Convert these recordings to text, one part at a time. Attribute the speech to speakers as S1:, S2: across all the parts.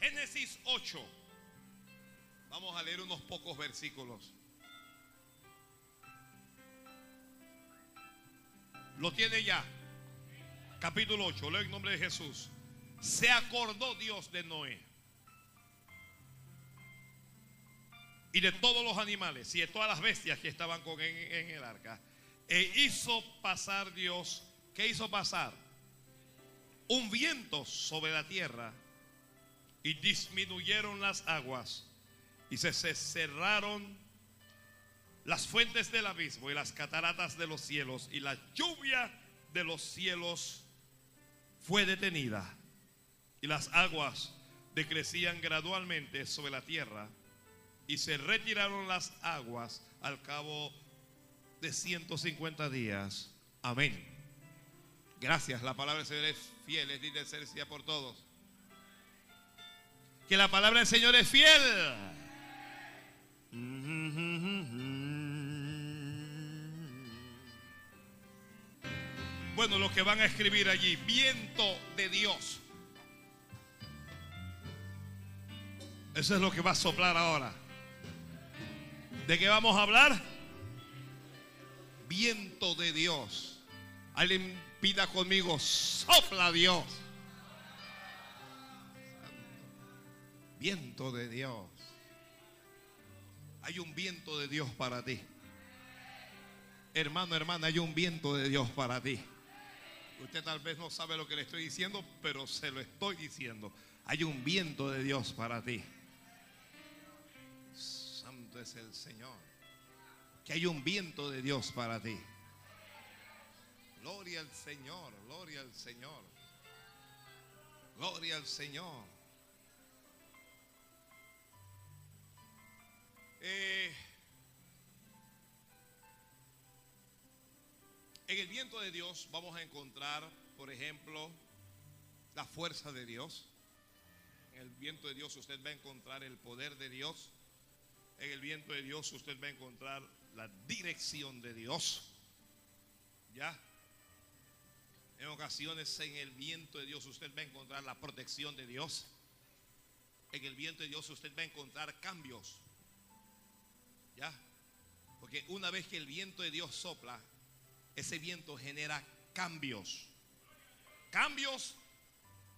S1: Génesis 8. Vamos a leer unos pocos versículos. Lo tiene ya. Capítulo 8. Leo en nombre de Jesús. Se acordó Dios de Noé. Y de todos los animales y de todas las bestias que estaban con en, en el arca. E hizo pasar Dios. ¿Qué hizo pasar? Un viento sobre la tierra. Y disminuyeron las aguas. Y se, se cerraron las fuentes del abismo y las cataratas de los cielos. Y la lluvia de los cielos fue detenida. Y las aguas decrecían gradualmente sobre la tierra. Y se retiraron las aguas al cabo de 150 días. Amén. Gracias. La palabra del Señor es fiel. Es por todos. Que la palabra del Señor es fiel. Bueno, los que van a escribir allí, viento de Dios. Eso es lo que va a soplar ahora. ¿De qué vamos a hablar? Viento de Dios. Alguien pida conmigo, sopla Dios. Viento de Dios. Hay un viento de Dios para ti. Hermano, hermana, hay un viento de Dios para ti. Usted tal vez no sabe lo que le estoy diciendo, pero se lo estoy diciendo. Hay un viento de Dios para ti. Santo es el Señor. Que hay un viento de Dios para ti. Gloria al Señor, gloria al Señor. Gloria al Señor. Eh, en el viento de Dios vamos a encontrar, por ejemplo, la fuerza de Dios. En el viento de Dios usted va a encontrar el poder de Dios. En el viento de Dios usted va a encontrar la dirección de Dios. ¿Ya? En ocasiones en el viento de Dios usted va a encontrar la protección de Dios. En el viento de Dios usted va a encontrar cambios. Porque una vez que el viento de Dios sopla, ese viento genera cambios. Cambios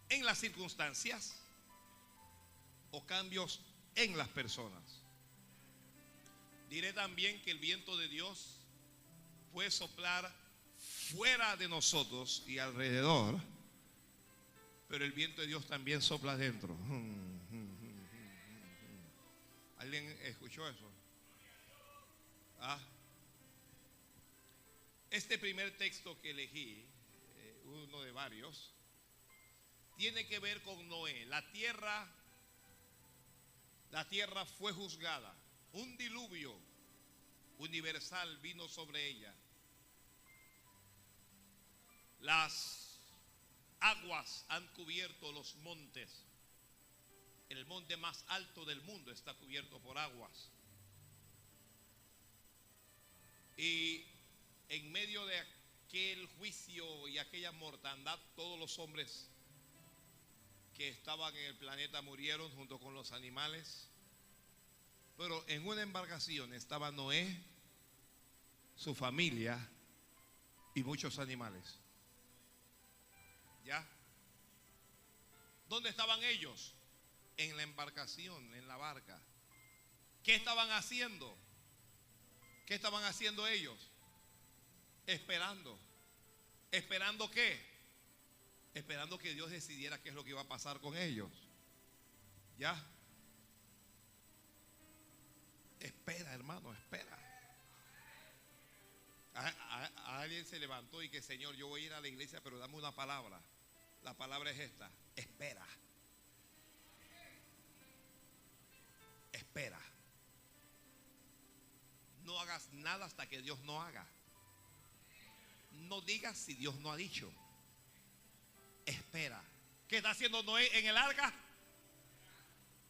S1: en las circunstancias o cambios en las personas. Diré también que el viento de Dios puede soplar fuera de nosotros y alrededor, pero el viento de Dios también sopla adentro. ¿Alguien escuchó eso? Ah. Este primer texto que elegí, eh, uno de varios, tiene que ver con Noé. La tierra, la tierra fue juzgada. Un diluvio universal vino sobre ella. Las aguas han cubierto los montes. El monte más alto del mundo está cubierto por aguas. Y en medio de aquel juicio y aquella mortandad, todos los hombres que estaban en el planeta murieron junto con los animales. Pero en una embarcación estaba Noé, su familia y muchos animales. ¿Ya? ¿Dónde estaban ellos? En la embarcación, en la barca. ¿Qué estaban haciendo? ¿Qué estaban haciendo ellos? Esperando. ¿Esperando qué? Esperando que Dios decidiera qué es lo que iba a pasar con ellos. ¿Ya? Espera, hermano, espera. Alguien se levantó y que, Señor, yo voy a ir a la iglesia, pero dame una palabra. La palabra es esta. Espera. Espera. No hagas nada hasta que Dios no haga. No digas si Dios no ha dicho. Espera. ¿Qué está haciendo Noé en el arca?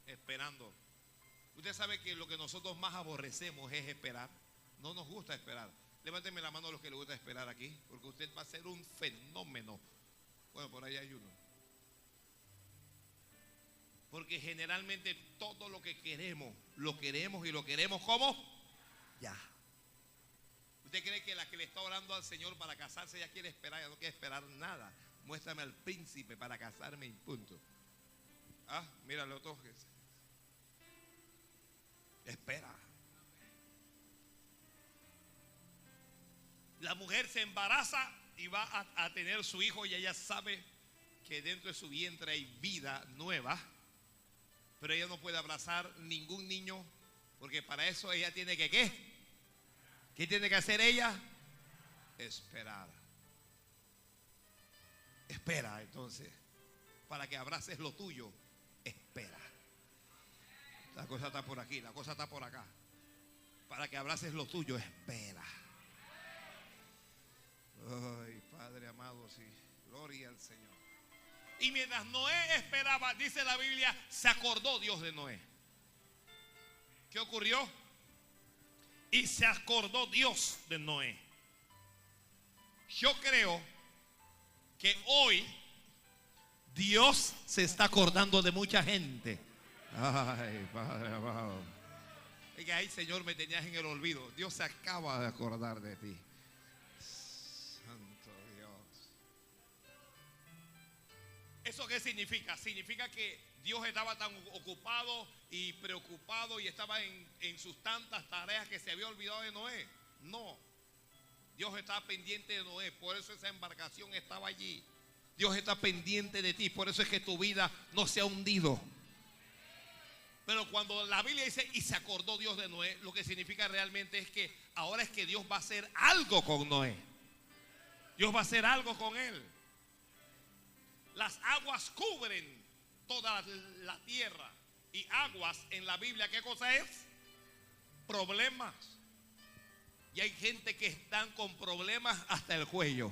S1: Esperando. Usted sabe que lo que nosotros más aborrecemos es esperar. No nos gusta esperar. Levánteme la mano a los que les gusta esperar aquí, porque usted va a ser un fenómeno. Bueno, por ahí hay uno. Porque generalmente todo lo que queremos, lo queremos y lo queremos como ¿Usted cree que la que le está orando al Señor para casarse ya quiere esperar, ya no quiere esperar nada? Muéstrame al príncipe para casarme y punto. Ah, míralo todo. Espera. La mujer se embaraza y va a, a tener su hijo y ella sabe que dentro de su vientre hay vida nueva, pero ella no puede abrazar ningún niño porque para eso ella tiene que qué? ¿Qué tiene que hacer ella? Esperar. Espera entonces, para que abraces lo tuyo, espera. La cosa está por aquí, la cosa está por acá. Para que abraces lo tuyo, espera. Ay, Padre amado, sí. Gloria al Señor. Y mientras Noé esperaba, dice la Biblia, se acordó Dios de Noé. ¿Qué ocurrió? Y se acordó Dios de Noé. Yo creo que hoy Dios se está acordando de mucha gente. Ay, Padre amado. Y que ahí, Señor, me tenías en el olvido. Dios se acaba de acordar de ti. Santo Dios. ¿Eso qué significa? Significa que Dios estaba tan ocupado y preocupado y estaba en, sus tantas tareas que se había olvidado de Noé. No. Dios estaba pendiente de Noé, por eso esa embarcación estaba allí. Dios está pendiente de ti, por eso es que tu vida no se ha hundido. Pero cuando la Biblia dice y se acordó Dios de Noé, lo que significa realmente es que ahora es que Dios va a hacer algo con Noé. Dios va a hacer algo con él. Las aguas cubren toda la tierra. Y aguas en la Biblia, ¿qué cosa es? Problemas. Y hay gente que están con problemas hasta el cuello.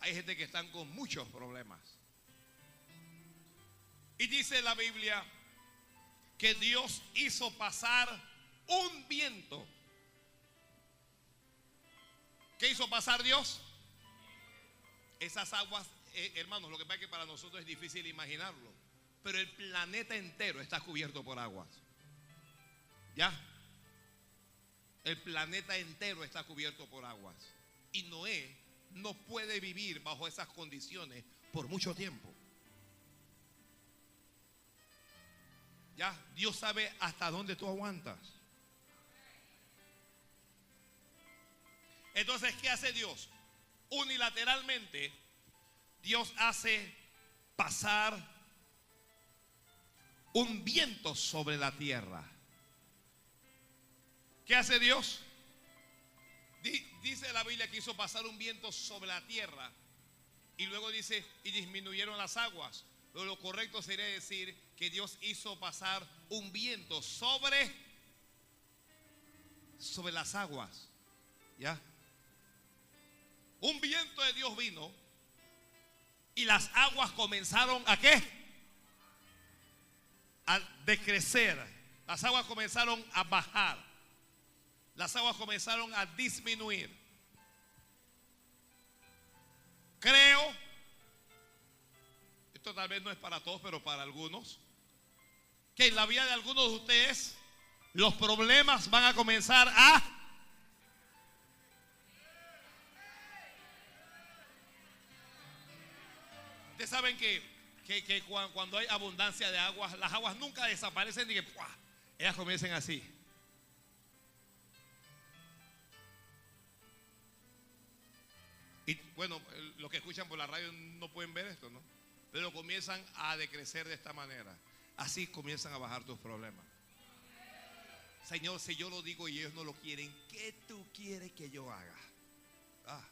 S1: Hay gente que están con muchos problemas. Y dice la Biblia que Dios hizo pasar un viento. ¿Qué hizo pasar Dios? Esas aguas, eh, hermanos, lo que pasa es que para nosotros es difícil imaginarlo. Pero el planeta entero está cubierto por aguas. ¿Ya? El planeta entero está cubierto por aguas. Y Noé no puede vivir bajo esas condiciones por mucho tiempo. Ya, Dios sabe hasta dónde tú aguantas. Entonces, ¿qué hace Dios? Unilateralmente, Dios hace pasar un viento sobre la tierra. ¿Qué hace Dios? Dice la Biblia que hizo pasar un viento sobre la tierra y luego dice, y disminuyeron las aguas. Pero lo correcto sería decir que Dios hizo pasar un viento sobre sobre las aguas. ¿Ya? Un viento de Dios vino y las aguas comenzaron a qué? A decrecer. Las aguas comenzaron a bajar. Las aguas comenzaron a disminuir. Creo, esto tal vez no es para todos, pero para algunos, que en la vida de algunos de ustedes los problemas van a comenzar a... Ustedes saben que, que, cuando hay abundancia de aguas, las aguas nunca desaparecen y que ellas comiencen así. Y bueno, los que escuchan por la radio no pueden ver esto, ¿no? Pero comienzan a decrecer de esta manera. Así comienzan a bajar tus problemas. Señor, si yo lo digo y ellos no lo quieren, ¿qué tú quieres que yo haga? Ah.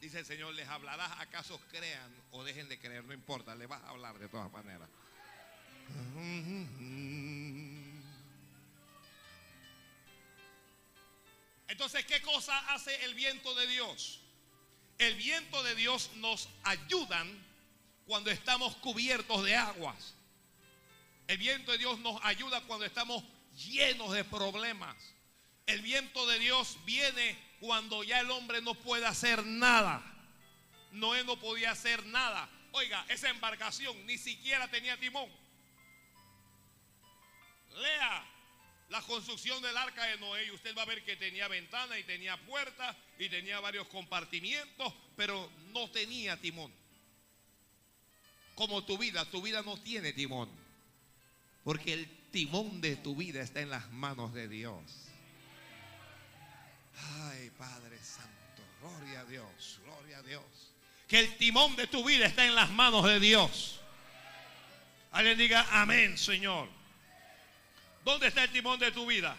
S1: Dice el Señor, ¿les hablarás acaso crean o dejen de creer? No importa, le vas a hablar de todas maneras. Entonces, ¿qué cosa hace el viento de Dios? El viento de Dios nos ayuda cuando estamos cubiertos de aguas. El viento de Dios nos ayuda cuando estamos llenos de problemas. El viento de Dios viene cuando ya el hombre no puede hacer nada. Noé no podía hacer nada. Oiga, esa embarcación ni siquiera tenía timón. Lea la construcción del arca de Noé y usted va a ver que tenía ventana y tenía puertas y tenía varios compartimientos, pero no tenía timón. Como tu vida, tu vida no tiene timón. Porque el timón de tu vida está en las manos de Dios. Ay, Padre Santo, gloria a Dios, gloria a Dios. Que el timón de tu vida está en las manos de Dios. Alguien diga amén, Señor. ¿Dónde está el timón de tu vida?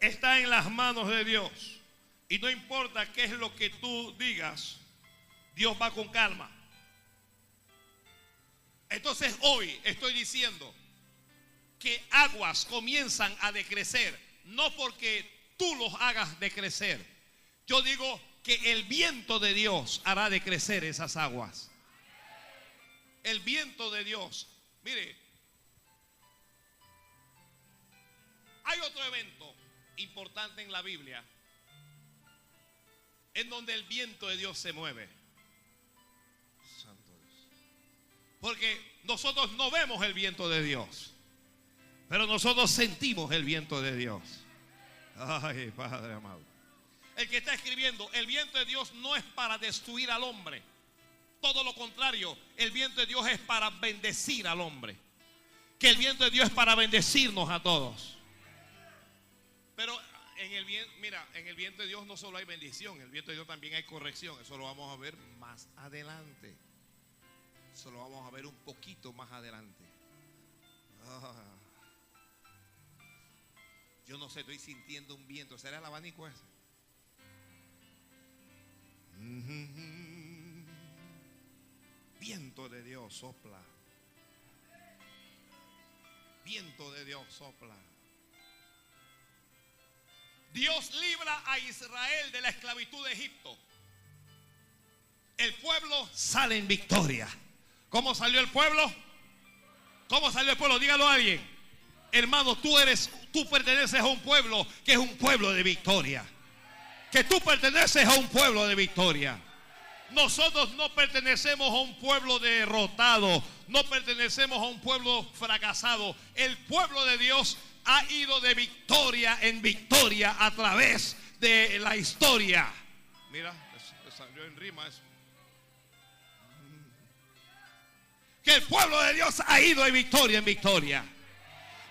S1: Está en las manos de Dios. Y no importa qué es lo que tú digas, Dios va con calma. Entonces hoy estoy diciendo que aguas comienzan a decrecer, no porque tú los hagas decrecer. Yo digo que el viento de Dios hará decrecer esas aguas. El viento de Dios. Mire, hay otro evento importante en la Biblia en donde el viento de Dios se mueve. Porque nosotros no vemos el viento de Dios. Pero nosotros sentimos el viento de Dios. Ay, Padre amado. El que está escribiendo, el viento de Dios no es para destruir al hombre. Todo lo contrario, el viento de Dios es para bendecir al hombre. Que el viento de Dios es para bendecirnos a todos. Pero en el viento, mira, en el viento de Dios no solo hay bendición, en el viento de Dios también hay corrección. Eso lo vamos a ver más adelante. Eso lo vamos a ver un poquito más adelante. Ah. Yo no sé, estoy sintiendo un viento. ¿Será el abanico ese? Viento de Dios sopla. Viento de Dios sopla. Dios libra a Israel de la esclavitud de Egipto. El pueblo sale en victoria. ¿Cómo salió el pueblo? ¿Cómo salió el pueblo? Dígalo a alguien. Hermano, tú eres, tú perteneces a un pueblo que es un pueblo de victoria. Que tú perteneces a un pueblo de victoria. Nosotros no pertenecemos a un pueblo derrotado, no pertenecemos a un pueblo fracasado. El pueblo de Dios ha ido de victoria en victoria a través de la historia. Mira, salió en rima eso. que el pueblo de Dios ha ido de victoria en victoria.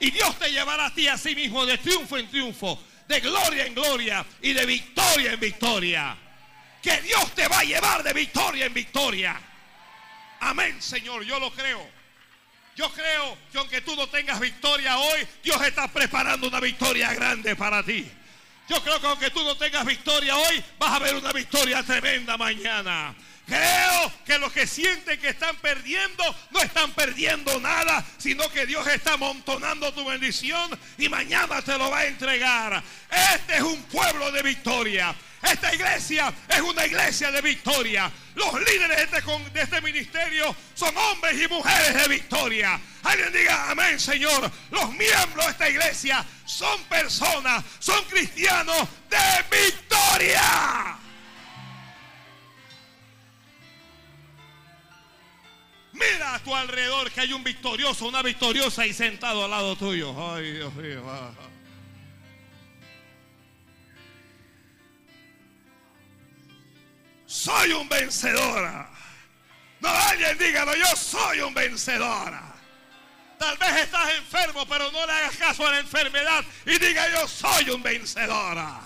S1: Y Dios te llevará a ti a sí mismo de triunfo en triunfo, de gloria en gloria y de victoria en victoria. Que Dios te va a llevar de victoria en victoria. Amén, Señor, yo lo creo. Yo creo que aunque tú no tengas victoria hoy, Dios está preparando una victoria grande para ti. Yo creo que aunque tú no tengas victoria hoy, vas a ver una victoria tremenda mañana. Creo que los que sienten que están perdiendo no están perdiendo nada, sino que Dios está amontonando tu bendición y mañana te lo va a entregar. Este es un pueblo de victoria. Esta iglesia es una iglesia de victoria. Los líderes de este, de este, ministerio son hombres y mujeres de victoria. Alguien diga amén, Señor. Los miembros de esta iglesia son personas, son cristianos de victoria. Mira a tu alrededor que hay un victorioso, una victoriosa y sentado al lado tuyo. Ay, Dios mío. Soy un vencedora. No, alguien dígalo, yo soy un vencedora. Tal vez estás enfermo, pero no le hagas caso a la enfermedad y diga yo soy un vencedora.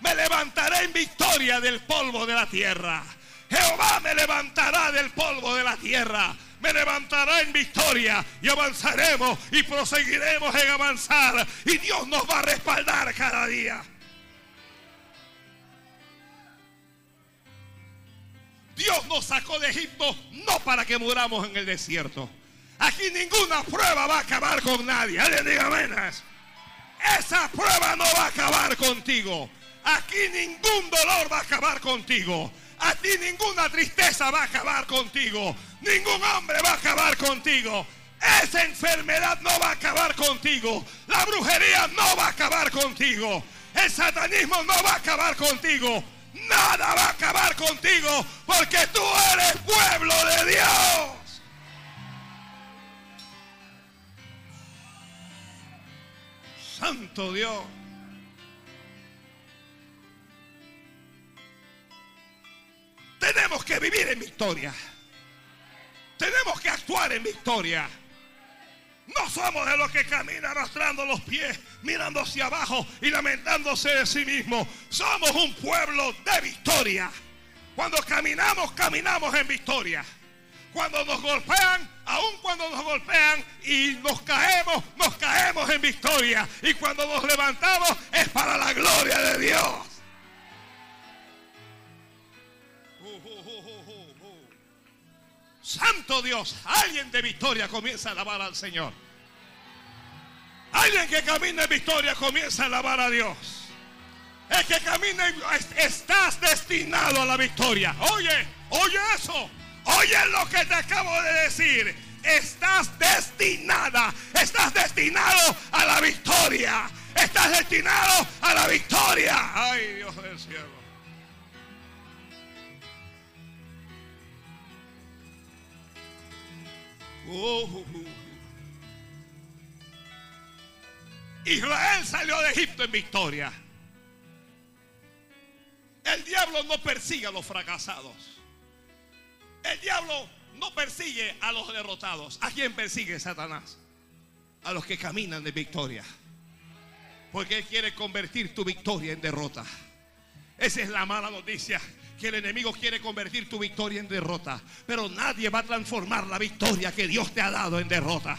S1: Me levantaré en victoria del polvo de la tierra. Jehová me levantará del polvo de la tierra me levantará en victoria y avanzaremos y proseguiremos en avanzar y Dios nos va a respaldar cada día. Dios nos sacó de Egipto no para que muramos en el desierto. Aquí ninguna prueba va a acabar con nadie. Alguien diga menos. Esa prueba no va a acabar contigo. Aquí ningún dolor va a acabar contigo. A ti ninguna tristeza va a acabar contigo. Ningún hombre va a acabar contigo. Esa enfermedad no va a acabar contigo. La brujería no va a acabar contigo. El satanismo no va a acabar contigo. Nada va a acabar contigo porque tú eres pueblo de Dios. Santo Dios. Tenemos que vivir en victoria. Tenemos que actuar en victoria. No somos de los que caminan arrastrando los pies, mirando hacia abajo y lamentándose de sí mismo. Somos un pueblo de victoria. Cuando caminamos, caminamos en victoria. Cuando nos golpean, aun cuando nos golpean y nos caemos, nos caemos en victoria. Y cuando nos levantamos es para la gloria de Dios. Santo Dios, alguien de victoria comienza a alabar al Señor. Alguien que camina en victoria comienza a alabar a Dios. El que camina, estás destinado a la victoria. Oye, oye eso. Oye lo que te acabo de decir. Estás destinada, estás destinado a la victoria. Estás destinado a la victoria. Ay, Dios del cielo. Uh. Israel salió de Egipto en victoria. El diablo no persigue a los fracasados. El diablo no persigue a los derrotados. ¿A quién persigue Satanás? A los que caminan de victoria. Porque él quiere convertir tu victoria en derrota. Esa es la mala noticia. Que el enemigo quiere convertir tu victoria en derrota. Pero nadie va a transformar la victoria que Dios te ha dado en derrota.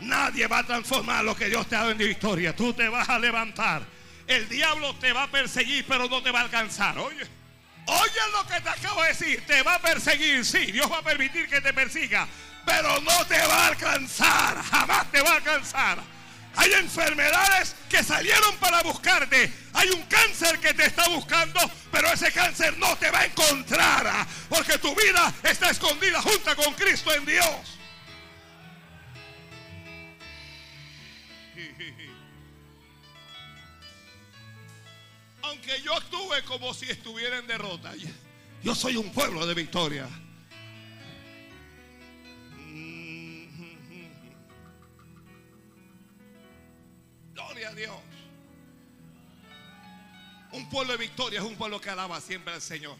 S1: Nadie va a transformar lo que Dios te ha dado en victoria. Tú te vas a levantar. El diablo te va a perseguir, pero no te va a alcanzar. Oye, oye lo que te acabo de decir. Te va a perseguir, sí. Dios va a permitir que te persiga. Pero no te va a alcanzar. Jamás te va a alcanzar. Hay enfermedades que salieron para buscarte. Hay un cáncer que te está buscando, pero ese cáncer no te va a encontrar. Porque tu vida está escondida junto con Cristo en Dios. Aunque yo actúe como si estuviera en derrota, yo soy un pueblo de victoria. Pueblo de victoria es un pueblo que alaba siempre al Señor.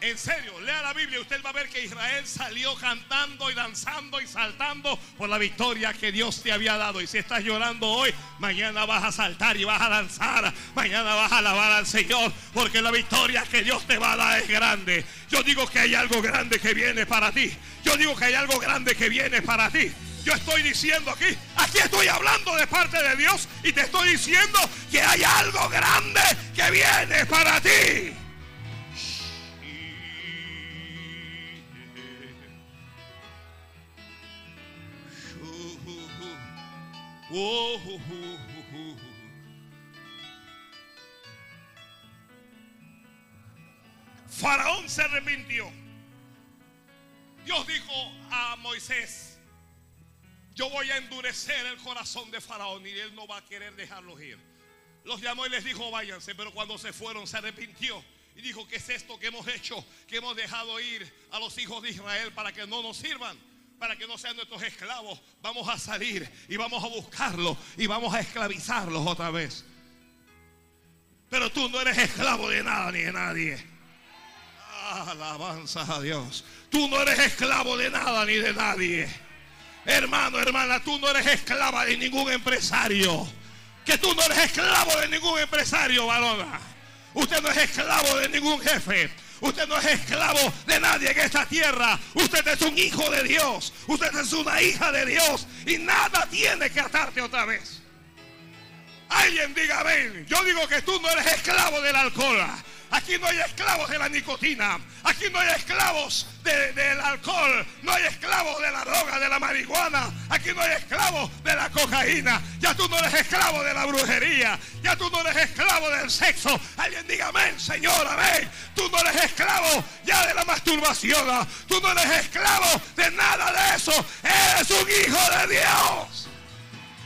S1: En serio, lea la Biblia y usted va a ver que Israel salió cantando y danzando y saltando por la victoria que Dios te había dado. Y si estás llorando hoy, mañana vas a saltar y vas a danzar. Mañana vas a alabar al Señor porque la victoria que Dios te va a dar es grande. Yo digo que hay algo grande que viene para ti. Yo digo que hay algo grande que viene para ti. Yo estoy diciendo aquí, aquí estoy hablando de parte de Dios y te estoy diciendo que hay algo grande que viene para ti. Faraón se arrepintió. Dios dijo a Moisés, yo voy a endurecer el corazón de Faraón y él no va a querer dejarlos ir. Los llamó y les dijo, váyanse, pero cuando se fueron se arrepintió y dijo, ¿qué es esto que hemos hecho? Que hemos dejado ir a los hijos de Israel para que no nos sirvan, para que no sean nuestros esclavos. Vamos a salir y vamos a buscarlos y vamos a esclavizarlos otra vez. Pero tú no eres esclavo de nada ni de nadie. Alabanza a Dios. Tú no eres esclavo de nada ni de nadie. Hermano, hermana, tú no eres esclava de ningún empresario. Que tú no eres esclavo de ningún empresario, varona. Usted no es esclavo de ningún jefe. Usted no es esclavo de nadie en esta tierra. Usted es un hijo de Dios. Usted es una hija de Dios. Y nada tiene que atarte otra vez. Alguien diga amén. Yo digo que tú no eres esclavo del alcohol. Aquí no hay esclavos de la nicotina. Aquí no hay esclavos de- del alcohol. No hay esclavos de la droga, de la marihuana. Aquí no hay esclavos de la cocaína. Ya tú no eres esclavo de la brujería. Ya tú no eres esclavo del sexo. Alguien diga amén, Señor, amén. Tú no eres esclavo ya de la masturbación. Tú no eres esclavo de nada de eso. Eres un hijo de Dios.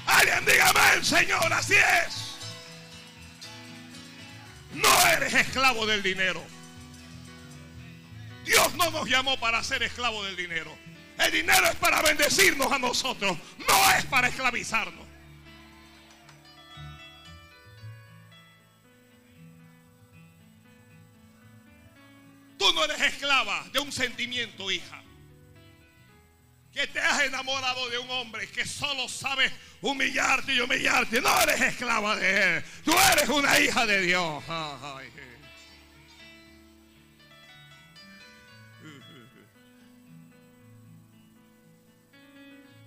S1: Alguien diga amén, Señor, así es. Eres esclavo del dinero. Dios no nos llamó para ser esclavo del dinero. El dinero es para bendecirnos a nosotros, no es para esclavizarnos. Tú no eres esclava de un sentimiento, hija. Que te has enamorado de un hombre que solo sabe humillarte y humillarte. No eres esclava de él. Tú eres una hija de Dios.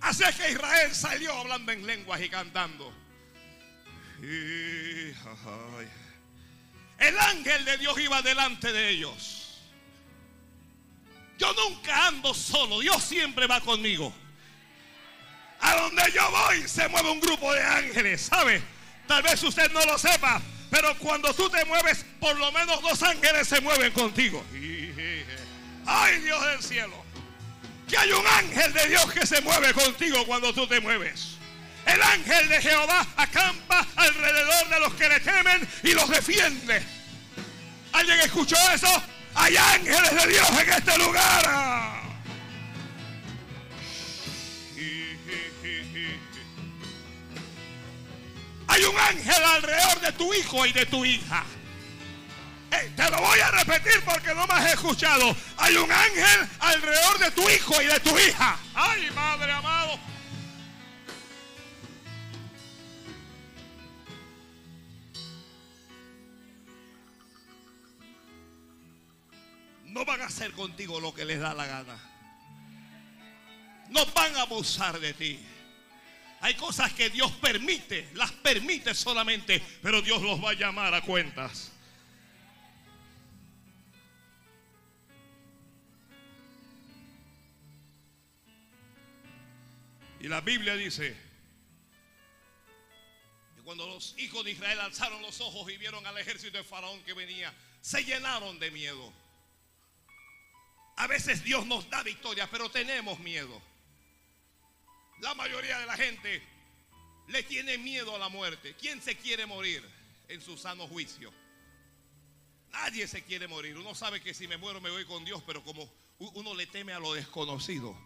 S1: Así es que Israel salió hablando en lenguas y cantando. El ángel de Dios iba delante de ellos. Yo nunca ando solo, Dios siempre va conmigo. A donde yo voy se mueve un grupo de ángeles, ¿sabe? Tal vez usted no lo sepa, pero cuando tú te mueves, por lo menos dos ángeles se mueven contigo. Ay, Dios del cielo. Que hay un ángel de Dios que se mueve contigo cuando tú te mueves. El ángel de Jehová acampa alrededor de los que le temen y los defiende. ¿Alguien escuchó eso? Hay ángeles de Dios en este lugar. Hay un ángel alrededor de tu hijo y de tu hija. Te lo voy a repetir porque no me has escuchado. Hay un ángel alrededor de tu hijo y de tu hija. Ay, Madre amado. no van a hacer contigo lo que les da la gana. No van a abusar de ti. Hay cosas que Dios permite, las permite solamente, pero Dios los va a llamar a cuentas. Y la Biblia dice que cuando los hijos de Israel alzaron los ojos y vieron al ejército de Faraón que venía, se llenaron de miedo. A veces Dios nos da victoria, pero tenemos miedo. La mayoría de la gente le tiene miedo a la muerte. ¿Quién se quiere morir en su sano juicio? Nadie se quiere morir. Uno sabe que si me muero me voy con Dios, pero como uno le teme a lo desconocido.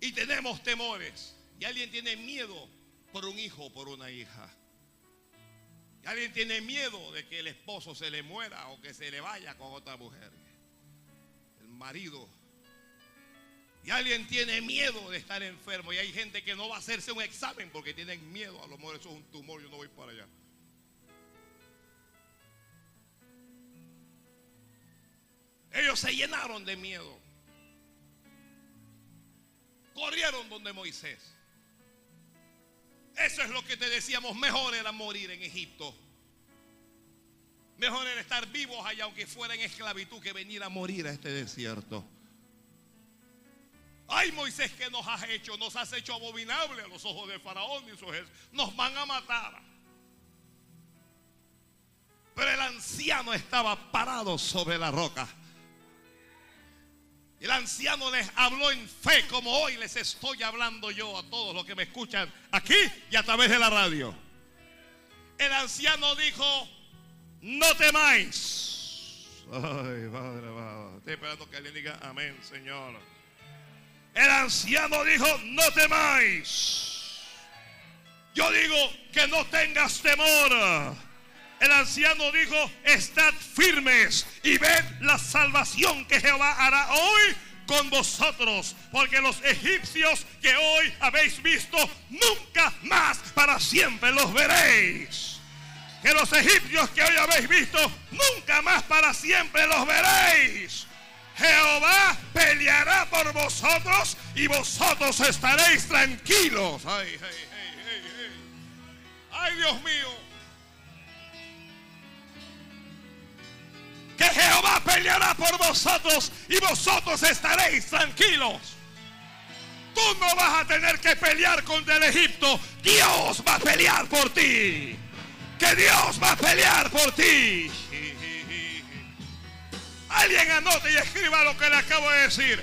S1: Y tenemos temores. Y alguien tiene miedo por un hijo o por una hija. Alguien tiene miedo de que el esposo se le muera o que se le vaya con otra mujer. El marido. Y alguien tiene miedo de estar enfermo. Y hay gente que no va a hacerse un examen porque tienen miedo. A lo mejor eso es un tumor, yo no voy para allá. Ellos se llenaron de miedo. Corrieron donde Moisés. Eso es lo que te decíamos, mejor era morir en Egipto. Mejor era estar vivos allá, aunque fuera en esclavitud, que venir a morir a este desierto. Ay, Moisés, ¿qué nos has hecho? Nos has hecho abominable a los ojos de Faraón y su ejército. Nos van a matar. Pero el anciano estaba parado sobre la roca. El anciano les habló en fe como hoy les estoy hablando yo a todos los que me escuchan aquí y a través de la radio. El anciano dijo, no temáis. Ay, padre, padre. Estoy esperando que alguien diga amén, Señor. El anciano dijo, no temáis. Yo digo que no tengas temor. El anciano dijo, estad firmes y ved la salvación que Jehová hará hoy con vosotros, porque los egipcios que hoy habéis visto, nunca más para siempre los veréis. Que los egipcios que hoy habéis visto, nunca más para siempre los veréis. Jehová peleará por vosotros y vosotros estaréis tranquilos. Ay, ay, ay, ay Dios mío. que Jehová peleará por vosotros y vosotros estaréis tranquilos. Tú no vas a tener que pelear contra el Egipto. Dios va a pelear por ti. Que Dios va a pelear por ti. Alguien anote y escriba lo que le acabo de decir.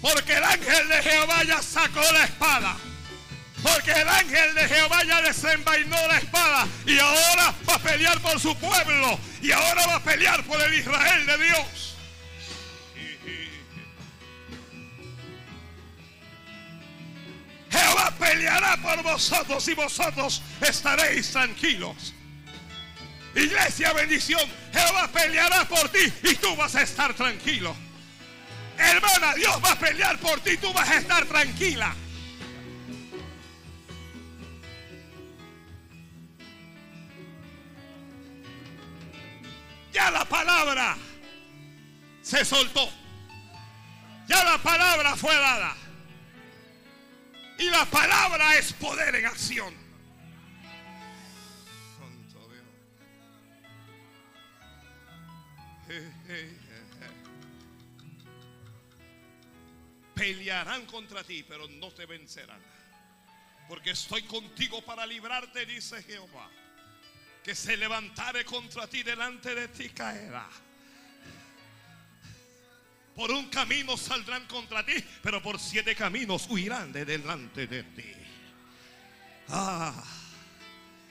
S1: Porque el ángel de Jehová ya sacó la espada. Porque el ángel de Jehová ya desenvainó la espada y ahora va a pelear por su pueblo y ahora va a pelear por el Israel de Dios. Jehová peleará por vosotros y vosotros estaréis tranquilos. Iglesia, bendición. Jehová peleará por ti y tú vas a estar tranquilo. Hermana, Dios va a pelear por ti tú vas a estar tranquila. Ya la palabra se soltó. Ya la palabra fue dada. Y la palabra es poder en acción. Pelearán contra ti, pero no te vencerán. Porque estoy contigo para librarte, dice Jehová. Que se levantare contra ti delante de ti caerá. Por un camino saldrán contra ti, pero por siete caminos huirán de delante de ti. Ah,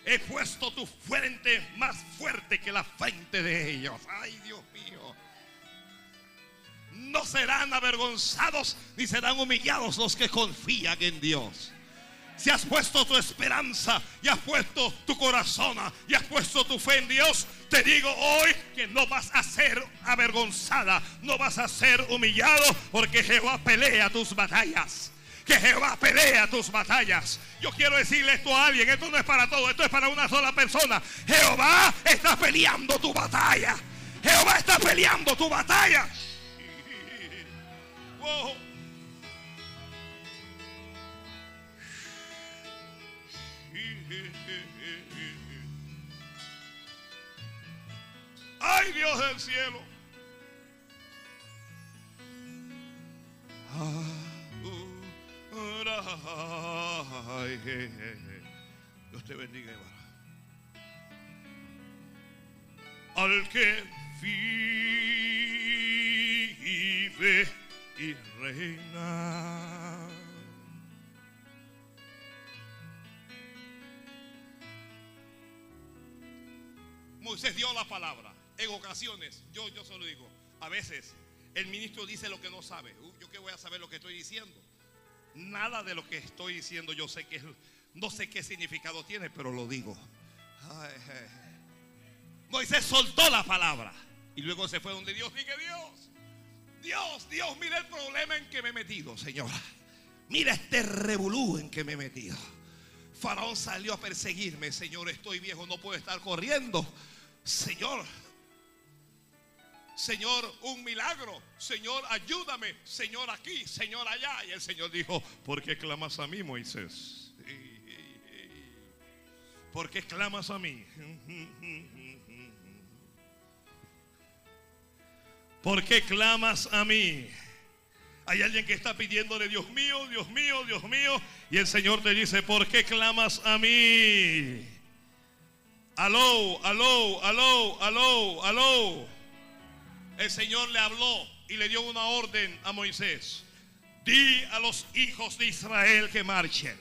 S1: he puesto tu frente más fuerte que la frente de ellos. Ay, Dios mío. No serán avergonzados ni serán humillados los que confían en Dios. Si has puesto tu esperanza y has puesto tu corazón y has puesto tu fe en Dios, te digo hoy que no vas a ser avergonzada, no vas a ser humillado, porque Jehová pelea tus batallas. Que Jehová pelea tus batallas. Yo quiero decirle esto a alguien, esto no es para todo, esto es para una sola persona. Jehová está peleando tu batalla. Jehová está peleando tu batalla. Ay Dios del cielo. Dios te bendiga, hermano. Al que vive y reina. Moisés dio la palabra. En ocasiones, yo, yo solo digo, a veces el ministro dice lo que no sabe. Uh, yo qué voy a saber lo que estoy diciendo. Nada de lo que estoy diciendo yo sé que no sé qué significado tiene, pero lo digo. Moisés soltó la palabra y luego se fue donde Dios. Dije, Dios, Dios, Dios, mira el problema en que me he metido, señora. Mira este revolú en que me he metido. Faraón salió a perseguirme, Señor, estoy viejo, no puedo estar corriendo. Señor, Señor, un milagro. Señor, ayúdame. Señor, aquí, Señor, allá. Y el Señor dijo, ¿por qué clamas a mí, Moisés? ¿Por qué clamas a mí? ¿Por qué clamas a mí? Hay alguien que está pidiéndole, Dios mío, Dios mío, Dios mío. Y el Señor te dice, ¿por qué clamas a mí? Aló, aló, aló, aló, aló el Señor le habló y le dio una orden a Moisés. Di a los hijos de Israel que marchen.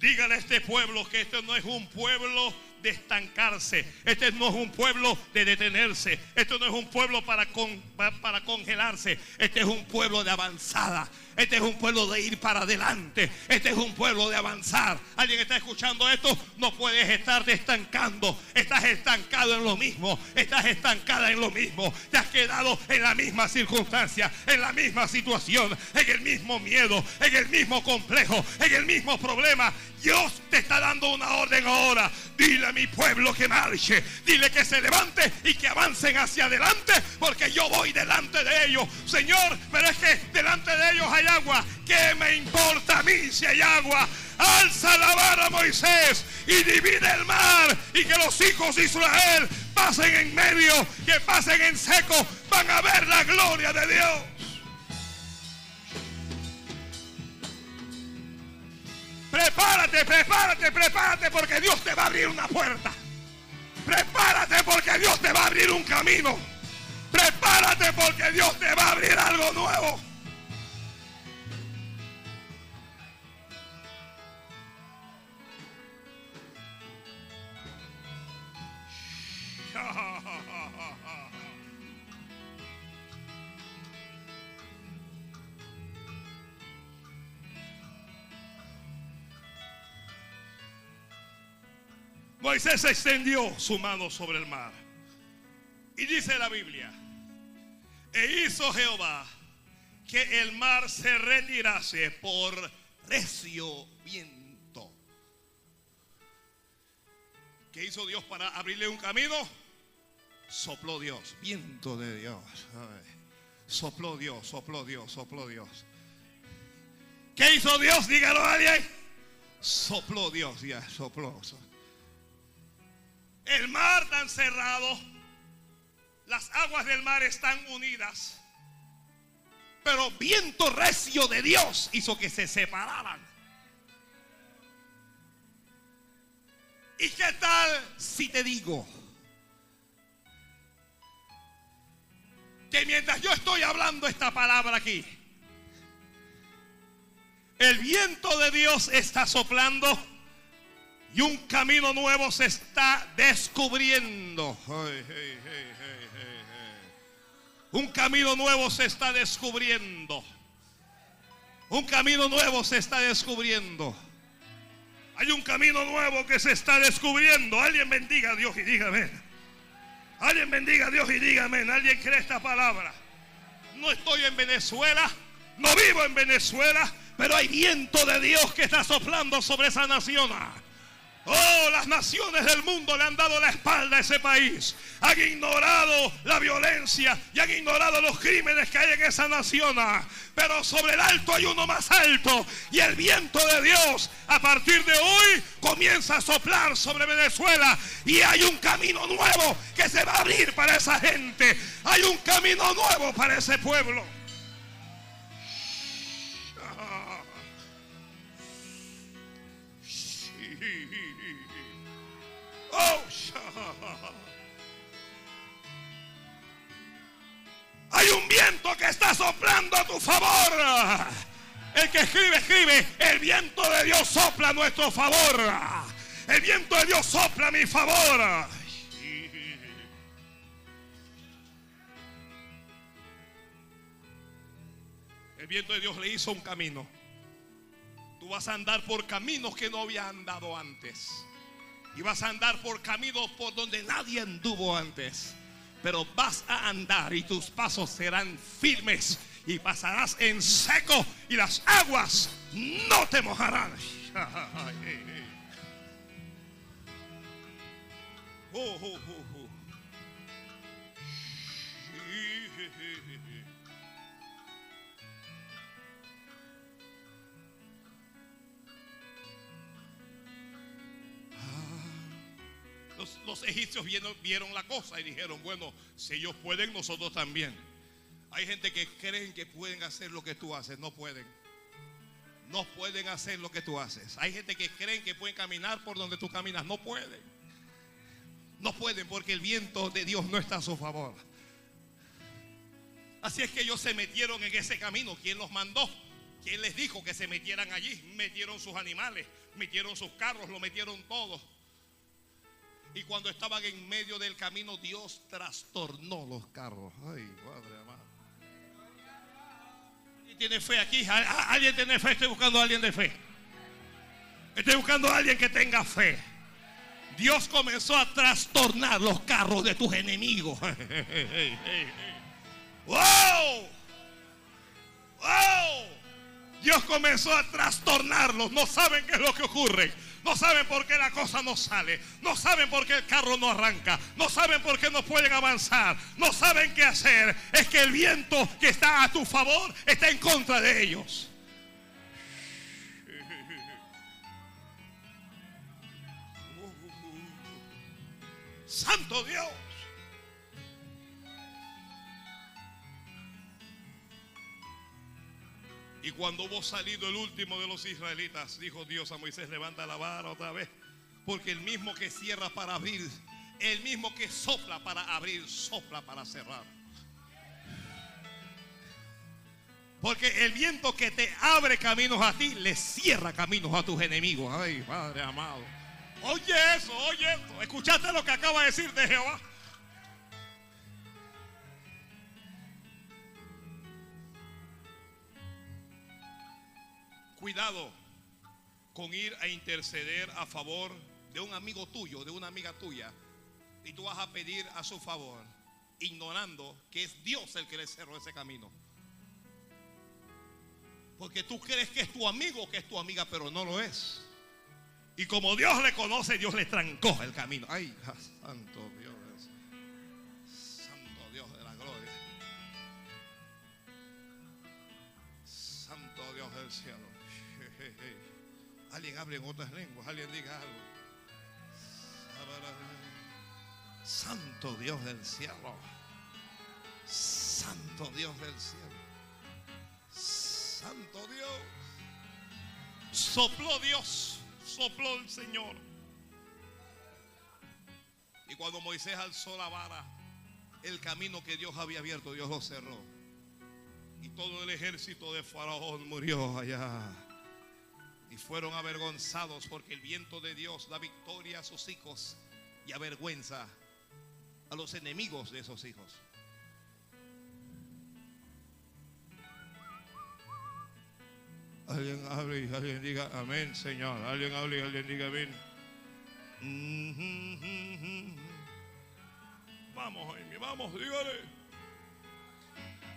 S1: Dígale a este pueblo que este no es un pueblo de estancarse. Este no es un pueblo de detenerse. Esto no es un pueblo para, para congelarse. Este es un pueblo de avanzada. Este es un pueblo de ir para adelante. Este es un pueblo de avanzar. ¿Alguien está escuchando esto? No puedes estar estancando. Estás estancado en lo mismo. Estás estancada en lo mismo. Te has quedado en la misma circunstancia, en la misma situación, en el mismo miedo, en el mismo complejo, en el mismo problema. Dios te está dando una orden ahora. Dile a mi pueblo que marche. Dile que se levante y que avancen hacia adelante porque yo voy delante de ellos. Señor, pero es que delante de ellos hay agua. ¿Qué me importa a mí si hay agua? Alza la vara Moisés y divide el mar y que los hijos de Israel pasen en medio, que pasen en seco, van a ver la gloria de Dios. Prepárate, prepárate, prepárate porque Dios te va a abrir una puerta. Prepárate porque Dios te va a abrir un camino. Prepárate porque Dios te va a abrir algo nuevo. Moisés extendió su mano sobre el mar. Y dice la Biblia, e hizo Jehová que el mar se retirase por recio viento. ¿Qué hizo Dios para abrirle un camino? Sopló Dios, viento de Dios. Sopló Dios, sopló Dios, sopló Dios. ¿Qué hizo Dios? Dígalo a alguien. Sopló Dios, ya, sopló. El mar tan cerrado, las aguas del mar están unidas. Pero viento recio de Dios hizo que se separaran. ¿Y qué tal si te digo que mientras yo estoy hablando esta palabra aquí, el viento de Dios está soplando y un camino nuevo se está descubriendo? Un camino nuevo se está descubriendo. Un camino nuevo se está descubriendo. Hay un camino nuevo que se está descubriendo. Alguien bendiga a Dios y dígame. Alguien bendiga a Dios y dígame. Alguien cree esta palabra. No estoy en Venezuela. No vivo en Venezuela. Pero hay viento de Dios que está soplando sobre esa nación. Oh, las naciones del mundo le han dado la espalda a ese país. Han ignorado la violencia y han ignorado los crímenes que hay en esa nación. Pero sobre el alto hay uno más alto. Y el viento de Dios a partir de hoy comienza a soplar sobre Venezuela. Y hay un camino nuevo que se va a abrir para esa gente. Hay un camino nuevo para ese pueblo. Oh, Hay un viento que está soplando a tu favor. El que escribe, escribe. El viento de Dios sopla a nuestro favor. El viento de Dios sopla a mi favor. El viento de Dios le hizo un camino. Tú vas a andar por caminos que no había andado antes. Y vas a andar por caminos por donde nadie anduvo antes. Pero vas a andar y tus pasos serán firmes. Y pasarás en seco y las aguas no te mojarán. Oh, oh, oh, los, egipcios vieron, la cosa y dijeron, bueno, si ellos pueden, nosotros también. Hay gente que creen que pueden hacer lo que tú haces, no pueden. No pueden hacer lo que tú haces. Hay gente que creen que pueden caminar por donde tú caminas, no pueden. No pueden porque el viento de Dios no está a su favor. Así es que ellos se metieron en ese camino. ¿Quién los mandó? ¿Quién les dijo que se metieran allí? Metieron sus animales, metieron sus carros, lo metieron todo. Y cuando estaban en medio del camino, Dios trastornó los carros. Ay, padre amado. ¿Alguien tiene fe aquí? ¿Alguien tiene fe? Estoy buscando a alguien de fe. Estoy buscando a alguien que tenga fe. Dios comenzó a trastornar los carros de tus enemigos. ¡Wow! ¡Wow! Dios comenzó a trastornarlos. No saben qué es lo que ocurre. No saben por qué la cosa no sale. No saben por qué el carro no arranca. No saben por qué no pueden avanzar. No saben qué hacer. Es que el viento que está a tu favor está en contra de ellos. Santo Dios. Y cuando hubo salido el último de los israelitas, dijo Dios a Moisés, levanta la vara otra vez. Porque el mismo que cierra para abrir, el mismo que sopla para abrir, sopla para cerrar. Porque el viento que te abre caminos a ti, le cierra caminos a tus enemigos. Ay, Padre amado. Oye eso, oye esto. ¿Escuchaste lo que acaba de decir de Jehová? Cuidado con ir a interceder a favor de un amigo tuyo, de una amiga tuya, y tú vas a pedir a su favor, ignorando que es Dios el que le cerró ese camino. Porque tú crees que es tu amigo, que es tu amiga, pero no lo es. Y como Dios le conoce, Dios le trancó el camino. Ay, santo Dios. Santo Dios de la gloria. Santo Dios del cielo. Alguien hable en otras lenguas, alguien diga algo. Santo Dios del cielo. Santo Dios del cielo. Santo Dios. Sopló Dios, sopló el Señor. Y cuando Moisés alzó la vara, el camino que Dios había abierto, Dios lo cerró. Y todo el ejército de Faraón murió allá. Y fueron avergonzados porque el viento de Dios da victoria a sus hijos y avergüenza a los enemigos de esos hijos. Alguien hable y alguien diga amén, Señor. Alguien hable y alguien diga amén. Vamos, Jaime, vamos, dígale.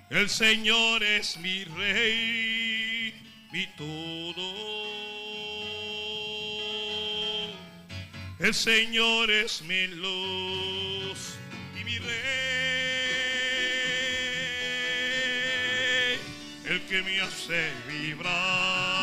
S1: El Señor es mi rey, mi todo. El Señor es mi luz y mi rey, el que me hace vibrar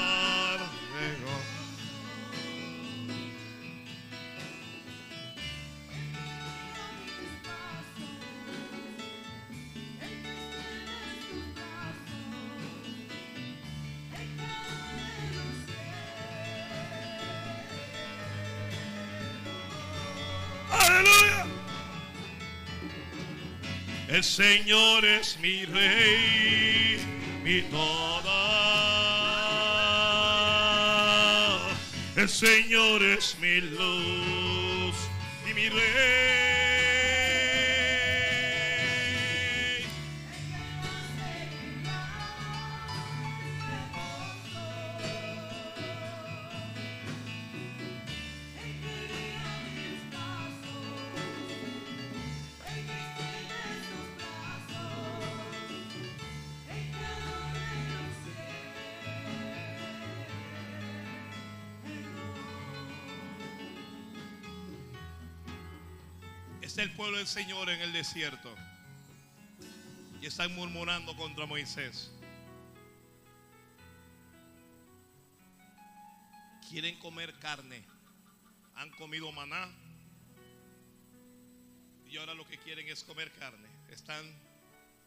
S1: El Señor es mi rey, mi toda. El Señor es mi luz y mi rey. Señor en el desierto. Y están murmurando contra Moisés. Quieren comer carne. Han comido maná. Y ahora lo que quieren es comer carne. Están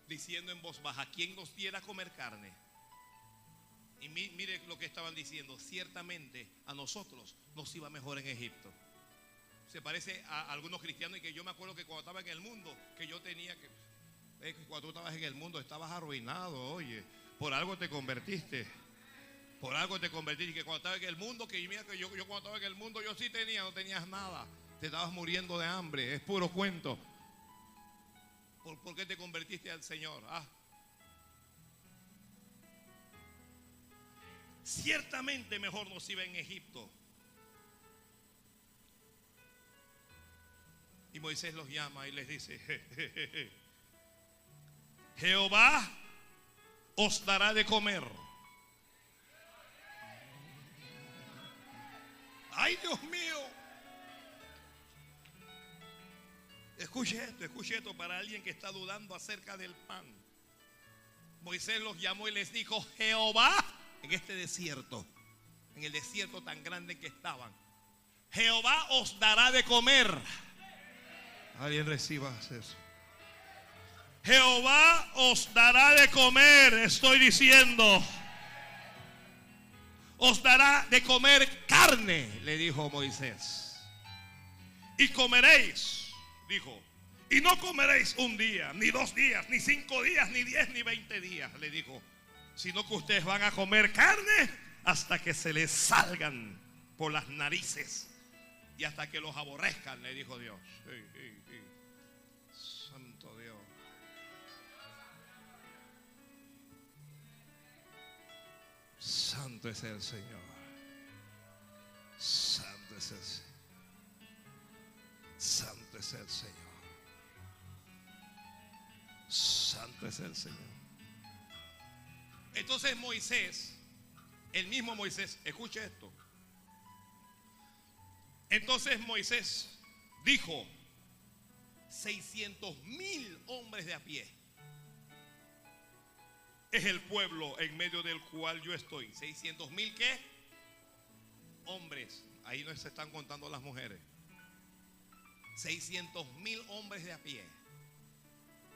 S1: diciendo en voz baja, ¿quién nos diera comer carne? Y mi- mire lo que estaban diciendo. Ciertamente a nosotros nos iba mejor en Egipto se parece a algunos cristianos y que yo me acuerdo que cuando estaba en el mundo, que yo tenía que, eh, cuando tú estabas en el mundo estabas arruinado, oye, por algo te convertiste, por algo te convertiste, y que cuando estabas en el mundo, que mira que yo, yo cuando estaba en el mundo yo sí tenía, no tenías nada, te estabas muriendo de hambre, es puro cuento. ¿Por, por qué te convertiste al Señor? Ah. Ciertamente mejor nos iba en Egipto. Y Moisés los llama y les dice, "Je, je, je, je. Jehová os dará de comer. Ay, Dios mío. Escuche esto, escuche esto para alguien que está dudando acerca del pan. Moisés los llamó y les dijo, Jehová, en este desierto, en el desierto tan grande que estaban, Jehová os dará de comer. Alguien reciba eso. Jehová os dará de comer, estoy diciendo. Os dará de comer carne, le dijo Moisés. Y comeréis, dijo. Y no comeréis un día, ni dos días, ni cinco días, ni diez, ni veinte días, le dijo. Sino que ustedes van a comer carne hasta que se les salgan por las narices y hasta que los aborrezcan, le dijo Dios. Santo Dios. Santo es el Señor. Santo es el Señor. Santo es el Señor. Santo es el Señor. Entonces Moisés, el mismo Moisés, escuche esto. Entonces Moisés dijo, 600 mil hombres de a pie. Es el pueblo en medio del cual yo estoy. 600 mil qué? Hombres. Ahí no se están contando las mujeres. 600 mil hombres de a pie.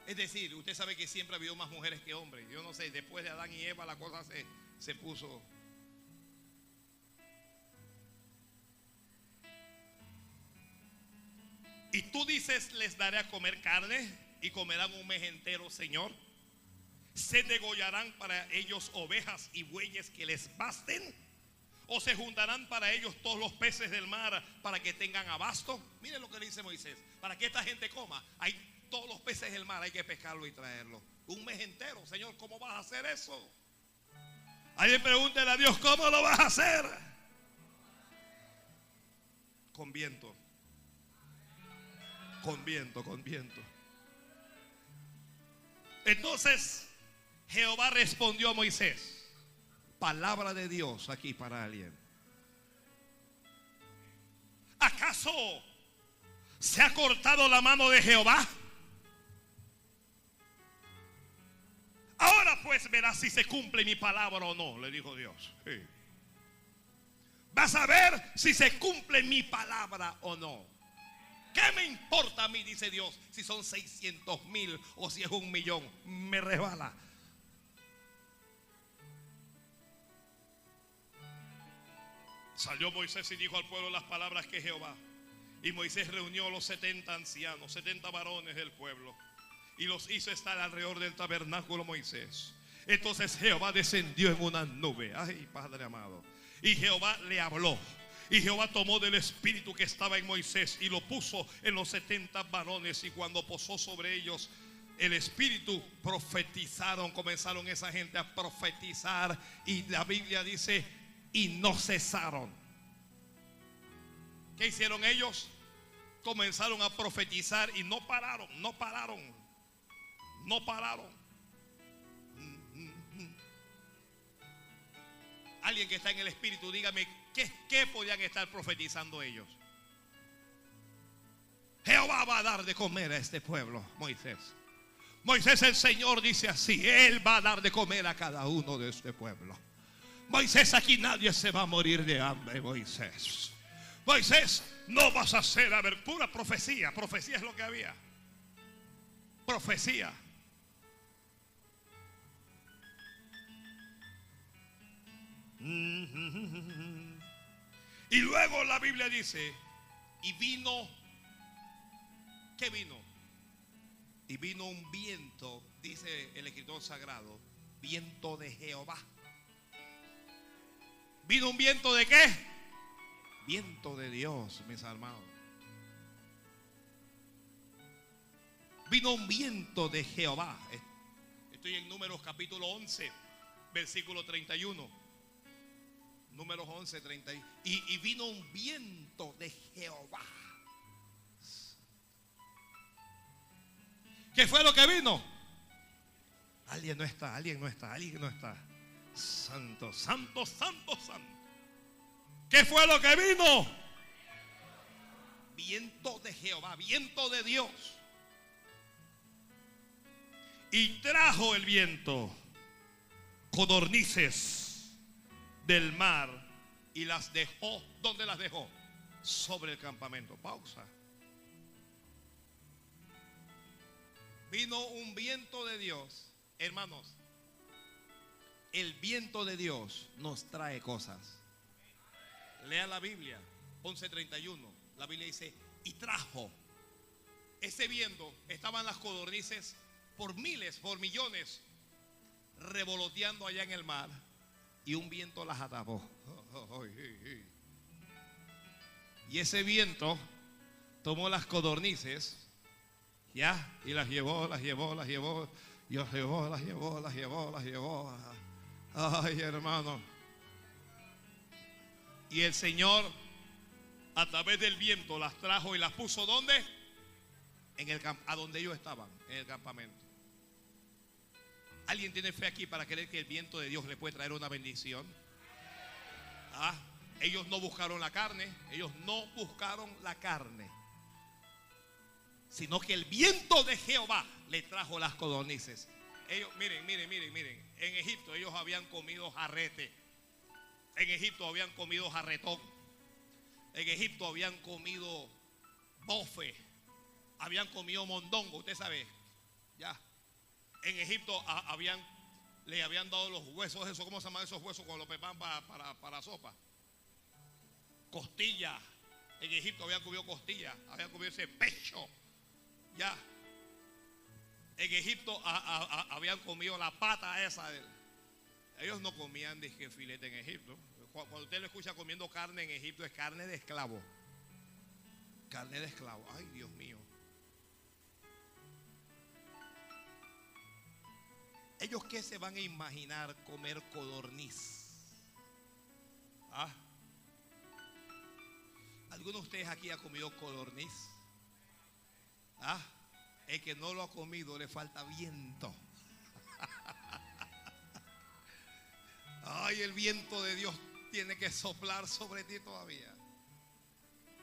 S1: Es decir, usted sabe que siempre ha habido más mujeres que hombres. Yo no sé, después de Adán y Eva la cosa se, se puso. Y tú dices, les daré a comer carne y comerán un mes entero, Señor. Se degollarán para ellos ovejas y bueyes que les basten. O se juntarán para ellos todos los peces del mar para que tengan abasto. Miren lo que dice Moisés. Para que esta gente coma. Hay todos los peces del mar, hay que pescarlo y traerlo. Un mes entero, Señor, ¿cómo vas a hacer eso? Alguien pregúntele a Dios, ¿cómo lo vas a hacer? Con viento. Con viento, con viento. Entonces Jehová respondió a Moisés. Palabra de Dios aquí para alguien. ¿Acaso se ha cortado la mano de Jehová? Ahora pues verás si se cumple mi palabra o no, le dijo Dios. Vas a ver si se cumple mi palabra o no. ¿Qué me importa a mí, dice Dios, si son 600 mil o si es un millón? Me resbala. Salió Moisés y dijo al pueblo las palabras que Jehová. Y Moisés reunió a los 70 ancianos, 70 varones del pueblo y los hizo estar alrededor del tabernáculo Moisés. Entonces Jehová descendió en una nube. Ay, Padre amado. Y Jehová le habló. Y Jehová tomó del espíritu que estaba en Moisés y lo puso en los 70 varones. Y cuando posó sobre ellos el espíritu, profetizaron. Comenzaron esa gente a profetizar. Y la Biblia dice, y no cesaron. ¿Qué hicieron ellos? Comenzaron a profetizar y no pararon, no pararon. No pararon. Alguien que está en el Espíritu, dígame, ¿qué, ¿qué podían estar profetizando ellos? Jehová va a dar de comer a este pueblo, Moisés. Moisés el Señor dice así, Él va a dar de comer a cada uno de este pueblo. Moisés, aquí nadie se va a morir de hambre, Moisés. Moisés, no vas a hacer, a ver, profecía. Profecía es lo que había. Profecía. Y luego la Biblia dice, y vino, ¿qué vino? Y vino un viento, dice el escritor sagrado, viento de Jehová. ¿Vino un viento de qué? Viento de Dios, mis hermanos. Vino un viento de Jehová. Estoy en Números capítulo 11, versículo 31. Números 11, 30. Y, y vino un viento de Jehová. ¿Qué fue lo que vino? Alguien no está, alguien no está, alguien no está. Santo, santo, santo, santo. ¿Qué fue lo que vino? Viento de Jehová, viento de Dios. Y trajo el viento codornices del mar y las dejó. ¿Dónde las dejó? Sobre el campamento. Pausa. Vino un viento de Dios. Hermanos, el viento de Dios nos trae cosas. Lea la Biblia, 11:31. La Biblia dice, y trajo. Ese viento, estaban las codornices por miles, por millones, revoloteando allá en el mar. Y un viento las atrapó. Y ese viento tomó las codornices, ya, y las llevó, las llevó, las llevó, y las llevó, las llevó, las llevó, las llevó. Ay, hermano. Y el Señor a través del viento las trajo y las puso ¿dónde? En el a donde ellos estaban, en el campamento. ¿Alguien tiene fe aquí para creer que el viento de Dios le puede traer una bendición? Ah, ellos no buscaron la carne, ellos no buscaron la carne, sino que el viento de Jehová le trajo las codornices. Ellos, miren, miren, miren, miren, en Egipto ellos habían comido jarrete, en Egipto habían comido jarretón, en Egipto habían comido bofe, habían comido mondongo, usted sabe, ya. En Egipto le habían dado los huesos, eso, ¿cómo se llaman esos huesos cuando los pepan para, para, sopa? Costilla. En Egipto habían comido costilla, habían comido ese pecho. Ya. En Egipto habían comido la pata esa. ellos no comían de filete en Egipto. Cuando usted lo escucha comiendo carne en Egipto es carne de esclavo. Carne de esclavo. Ay, Dios mío. ¿Ellos qué se van a imaginar comer codorniz? ¿Ah? ¿Alguno de ustedes aquí ha comido codorniz? ¿Ah? El que no lo ha comido le falta viento. Ay, el viento de Dios tiene que soplar sobre ti todavía.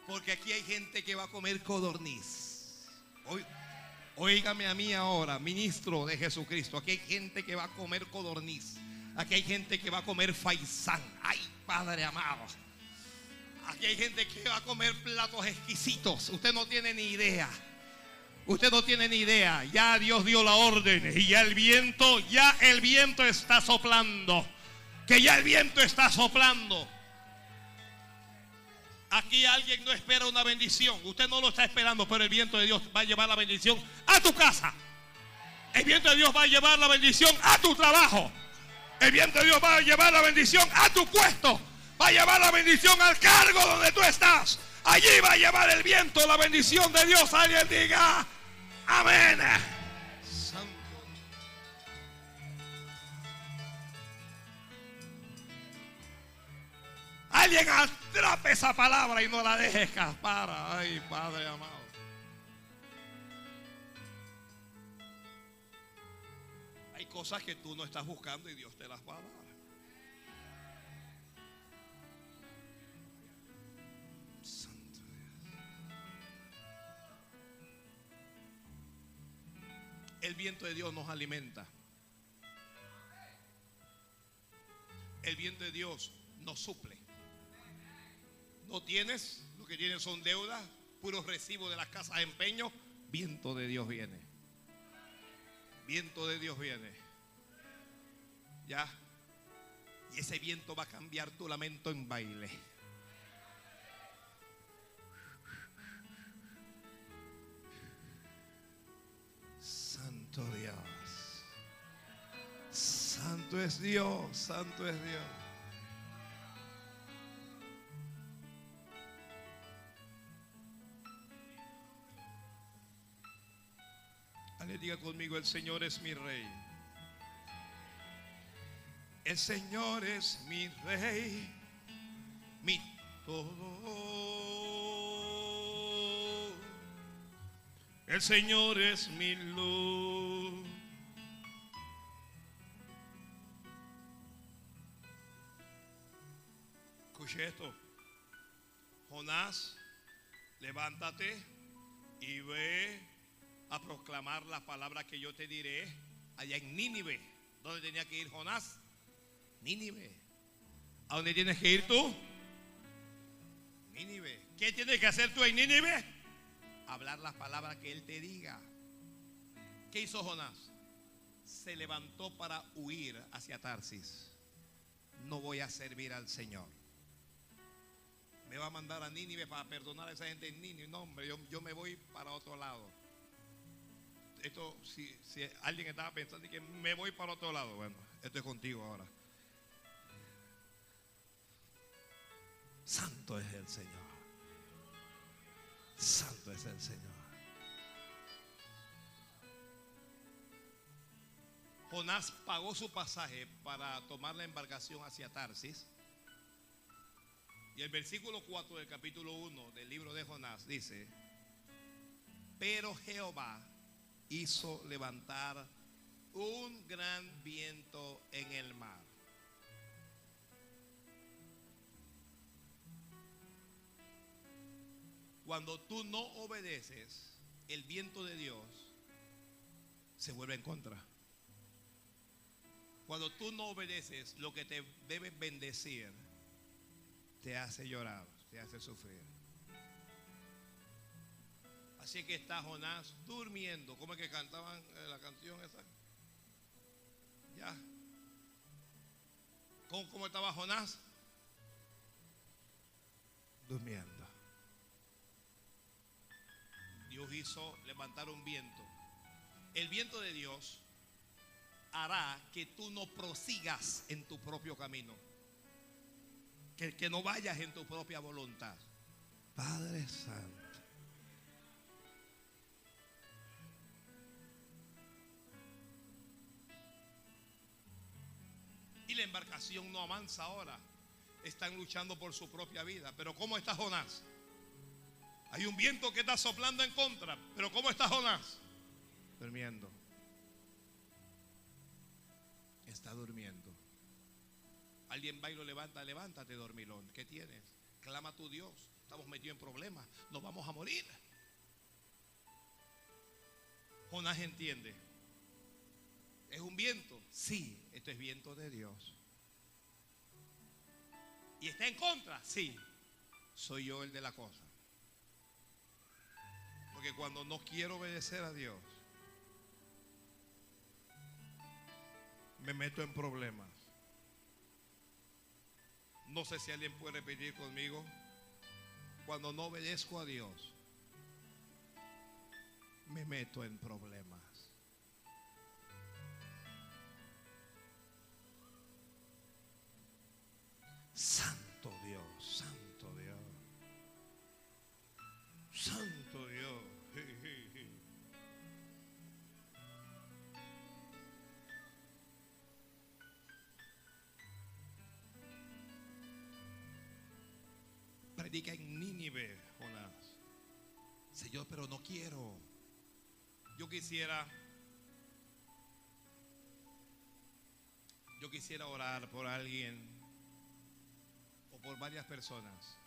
S1: Porque aquí hay gente que va a comer codorniz. Oígame a mí ahora, ministro de Jesucristo. Aquí hay gente que va a comer codorniz. Aquí hay gente que va a comer faisán. Ay, Padre amado. Aquí hay gente que va a comer platos exquisitos. Usted no tiene ni idea. Usted no tiene ni idea. Ya Dios dio la orden y ya el viento, ya el viento está soplando. Que ya el viento está soplando. Aquí alguien no espera una bendición. Usted no lo está esperando, pero el viento de Dios va a llevar la bendición a tu casa. El viento de Dios va a llevar la bendición a tu trabajo. El viento de Dios va a llevar la bendición a tu puesto. Va a llevar la bendición al cargo donde tú estás. Allí va a llevar el viento, la bendición de Dios. Alguien diga, amén. Alguien atrape esa palabra y no la deje escapar. Ay, Padre amado. Hay cosas que tú no estás buscando y Dios te las va a dar. El viento de Dios nos alimenta. El viento de Dios nos suple. No tienes, lo que tienes son deudas, puros recibos de las casas de empeño. Viento de Dios viene. Viento de Dios viene. Ya. Y ese viento va a cambiar tu lamento en baile. Santo Dios. Santo es Dios, santo es Dios. Ale diga conmigo, el Señor es mi rey. El Señor es mi rey, mi todo. El Señor es mi luz. Escuche esto. Jonás, levántate y ve a proclamar la palabra que yo te diré allá en Nínive. ¿Dónde tenía que ir Jonás? Nínive. ¿A dónde tienes que ir tú? Nínive. ¿Qué tienes que hacer tú en Nínive? Hablar las palabras que él te diga. ¿Qué hizo Jonás? Se levantó para huir hacia Tarsis. No voy a servir al Señor. Me va a mandar a Nínive para perdonar a esa gente en Nínive. No, hombre, yo, yo me voy para otro lado. Esto, si, si alguien estaba pensando que me voy para otro lado, bueno, esto es contigo ahora. Santo es el Señor. Santo es el Señor. Jonás pagó su pasaje para tomar la embarcación hacia Tarsis. Y el versículo 4 del capítulo 1 del libro de Jonás dice, pero Jehová hizo levantar un gran viento en el mar. Cuando tú no obedeces, el viento de Dios se vuelve en contra. Cuando tú no obedeces lo que te debe bendecir, te hace llorar, te hace sufrir. Así que está Jonás durmiendo. ¿Cómo es que cantaban eh, la canción esa? Ya. ¿Cómo, cómo estaba Jonás? Durmiendo. Dios hizo levantar un viento. El viento de Dios hará que tú no prosigas en tu propio camino. Que, que no vayas en tu propia voluntad. Padre Santo. La embarcación no avanza ahora. Están luchando por su propia vida. Pero ¿cómo está Jonás? Hay un viento que está soplando en contra. Pero ¿cómo está Jonás? Durmiendo. Está durmiendo. Alguien va y lo levanta, levántate, dormilón. ¿Qué tienes? Clama a tu Dios. Estamos metidos en problemas. Nos vamos a morir. Jonás entiende. ¿Es un viento? Sí, esto es viento de Dios. ¿Y está en contra? Sí, soy yo el de la cosa. Porque cuando no quiero obedecer a Dios, me meto en problemas. No sé si alguien puede repetir conmigo. Cuando no obedezco a Dios, me meto en problemas. Santo Dios, Santo Dios. Santo Dios. Predica en Nínive, Jonás. Señor, pero no quiero. Yo quisiera yo quisiera orar por alguien por varias personas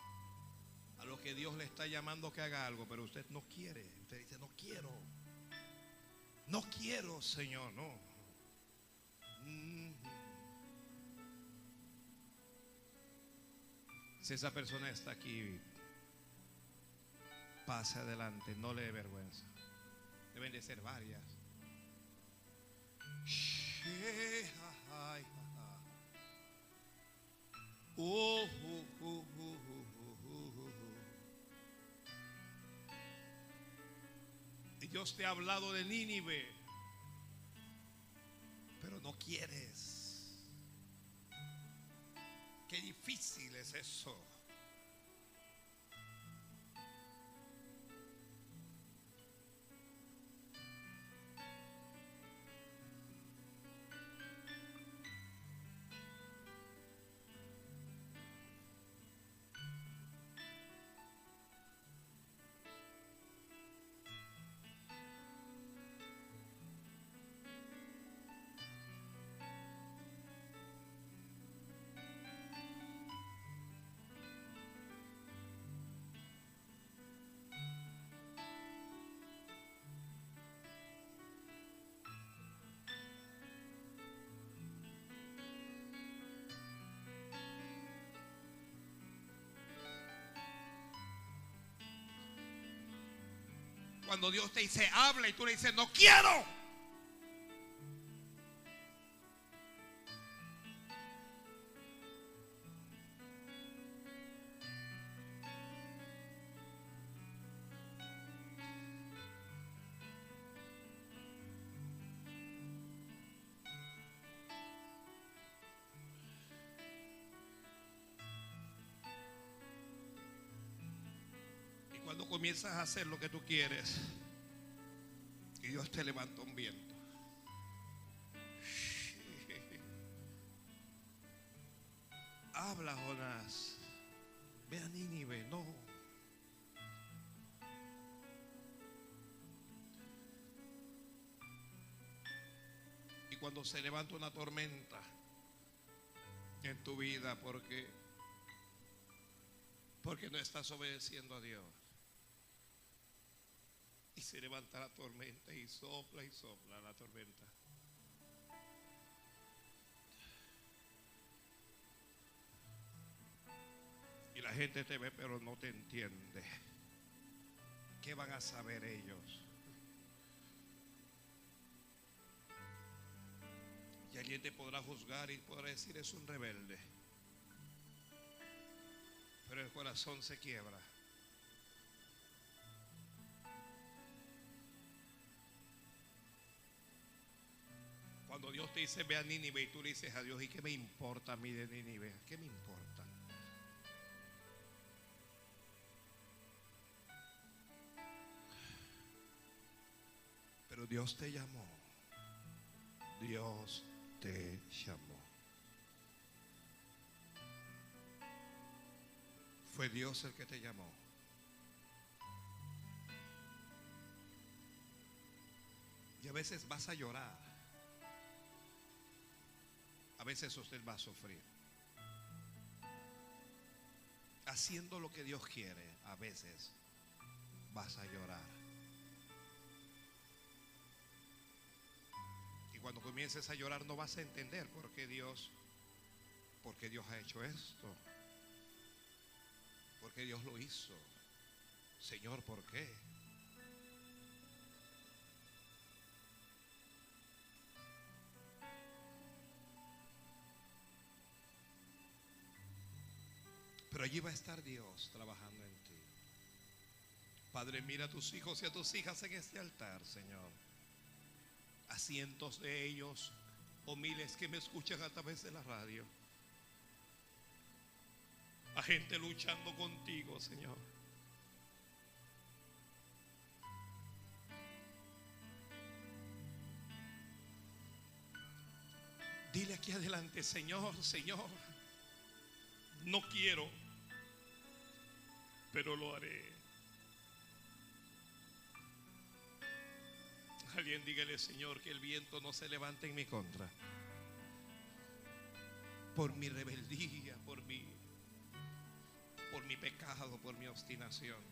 S1: a los que Dios le está llamando que haga algo, pero usted no quiere. Usted dice, no quiero. No quiero, Señor, no. Si esa persona está aquí, pase adelante, no le dé vergüenza. Deben de ser varias. Y Dios te ha hablado de Nínive, pero no quieres. Qué difícil es eso. Cuando Dios te dice habla y tú le dices no quiero. Comienzas a hacer lo que tú quieres, y Dios te levanta un viento. Habla, Jonás. ve a Nínive, no. Y cuando se levanta una tormenta en tu vida porque porque no estás obedeciendo a Dios. Se levanta la tormenta y sopla y sopla la tormenta. Y la gente te ve pero no te entiende. ¿Qué van a saber ellos? Y alguien te podrá juzgar y podrá decir es un rebelde. Pero el corazón se quiebra. Cuando Dios te dice ve a Nínive y tú le dices a Dios, ¿y qué me importa a mí de Nínive? ¿Qué me importa? Pero Dios te llamó. Dios te llamó. Fue Dios el que te llamó. Y a veces vas a llorar. A veces usted va a sufrir. Haciendo lo que Dios quiere, a veces vas a llorar. Y cuando comiences a llorar no vas a entender por qué Dios, por qué Dios ha hecho esto. Porque Dios lo hizo. Señor, ¿por qué? Pero allí va a estar Dios trabajando en ti. Padre, mira a tus hijos y a tus hijas en este altar, Señor. A cientos de ellos o miles que me escuchan a través de la radio. A gente luchando contigo, Señor. Dile aquí adelante, Señor, Señor, no quiero, pero lo haré. Alguien dígale, Señor, que el viento no se levante en mi contra. Por mi rebeldía, por mi, por mi pecado, por mi obstinación.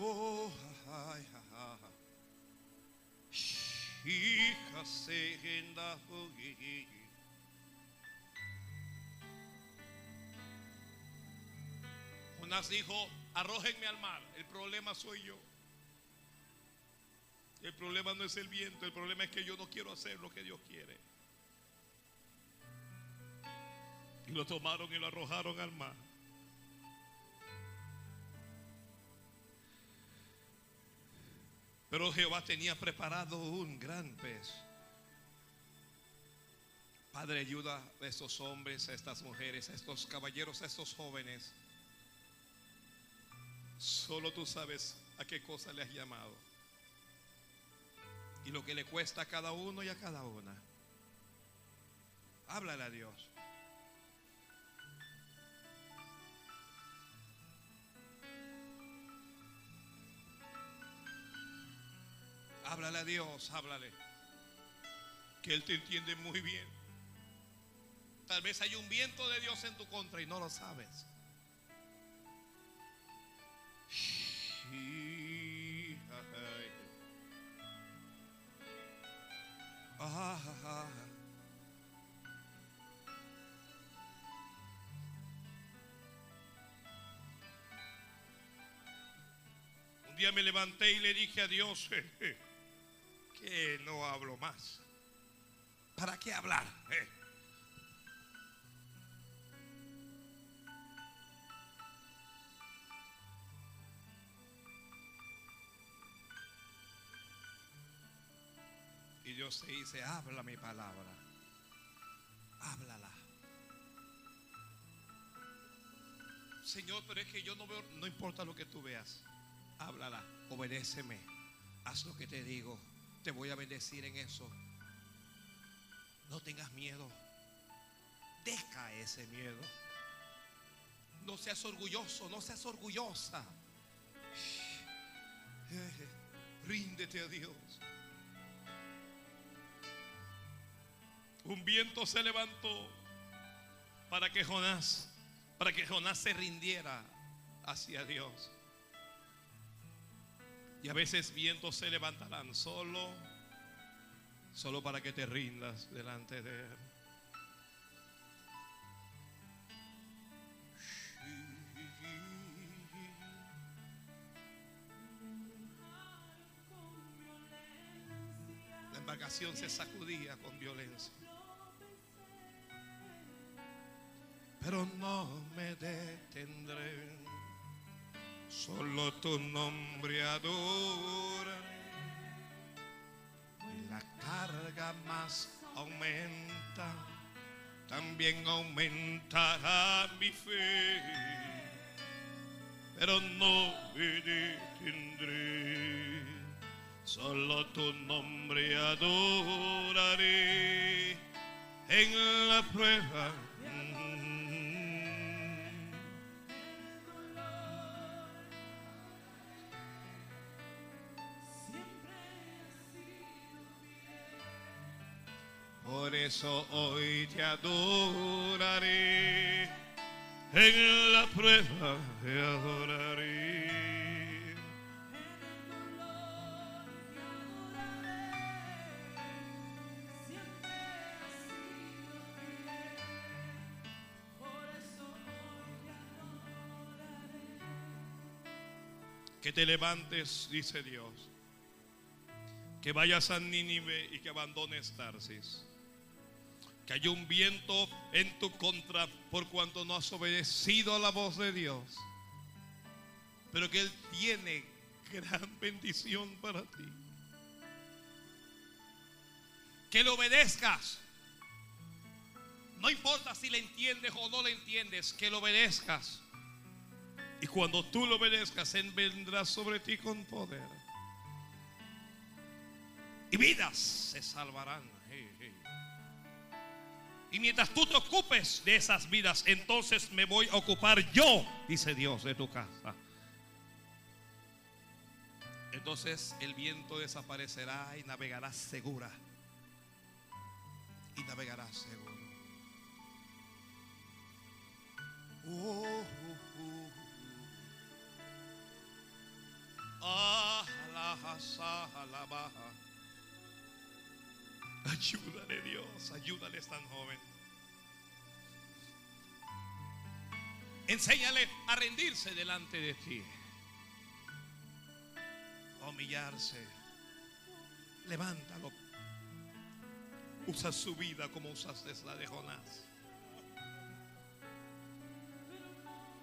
S1: Oh, ay, ay. Hija, Jonás dijo, arrójenme al mar, el problema soy yo. El problema no es el viento, el problema es que yo no quiero hacer lo que Dios quiere. Y lo tomaron y lo arrojaron al mar. Pero Jehová tenía preparado un gran pez. Padre, ayuda a estos hombres, a estas mujeres, a estos caballeros, a estos jóvenes. Solo tú sabes a qué cosa le has llamado. Y lo que le cuesta a cada uno y a cada una. Háblale a Dios. Háblale a Dios, háblale. Que Él te entiende muy bien. Tal vez hay un viento de Dios en tu contra y no lo sabes. Un día me levanté y le dije a Dios que no hablo más. ¿Para qué hablar? Dios te dice, habla mi palabra. Háblala. Señor, pero es que yo no veo, no importa lo que tú veas. Háblala, obedéceme. Haz lo que te digo. Te voy a bendecir en eso. No tengas miedo. Deja ese miedo. No seas orgulloso, no seas orgullosa. Ríndete a Dios. Un viento se levantó para que Jonás, para que Jonás se rindiera hacia Dios. Y a veces vientos se levantarán solo, solo para que te rindas delante de Él. La embarcación se sacudía con violencia. Pero no me detendré. Solo tu nombre adora. Y la carga más aumenta. También aumentará mi fe. Pero no me detendré. Solo tu nombre adoraré en la prueba. Eso hoy te adoraré. En la prueba te adoraré. Que te levantes, dice Dios. Que vayas a Nínive y que abandones Tarsis. Que haya un viento en tu contra por cuanto no has obedecido a la voz de Dios. Pero que Él tiene gran bendición para ti. Que le obedezcas. No importa si le entiendes o no le entiendes, que lo obedezcas. Y cuando tú lo obedezcas, Él vendrá sobre ti con poder. Y vidas se salvarán. Y mientras tú te ocupes de esas vidas, entonces me voy a ocupar yo, dice Dios, de tu casa. Entonces el viento desaparecerá y navegarás segura. Y navegarás seguro. Oh, oh, oh. Ah, la, la, baja. Ayúdale Dios, ayúdale tan joven. Enséñale a rendirse delante de ti. A humillarse. Levántalo. Usa su vida como usaste la de Jonás.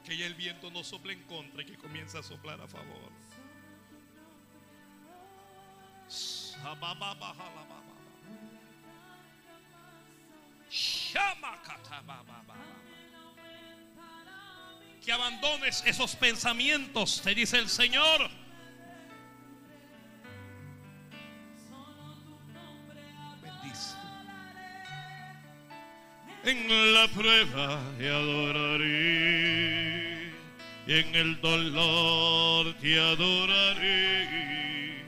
S1: Que ya el viento no sople en contra y que comience a soplar a favor. Que abandones esos pensamientos, te dice el Señor. Bendice. En la prueba te adoraré, y en el dolor te adoraré.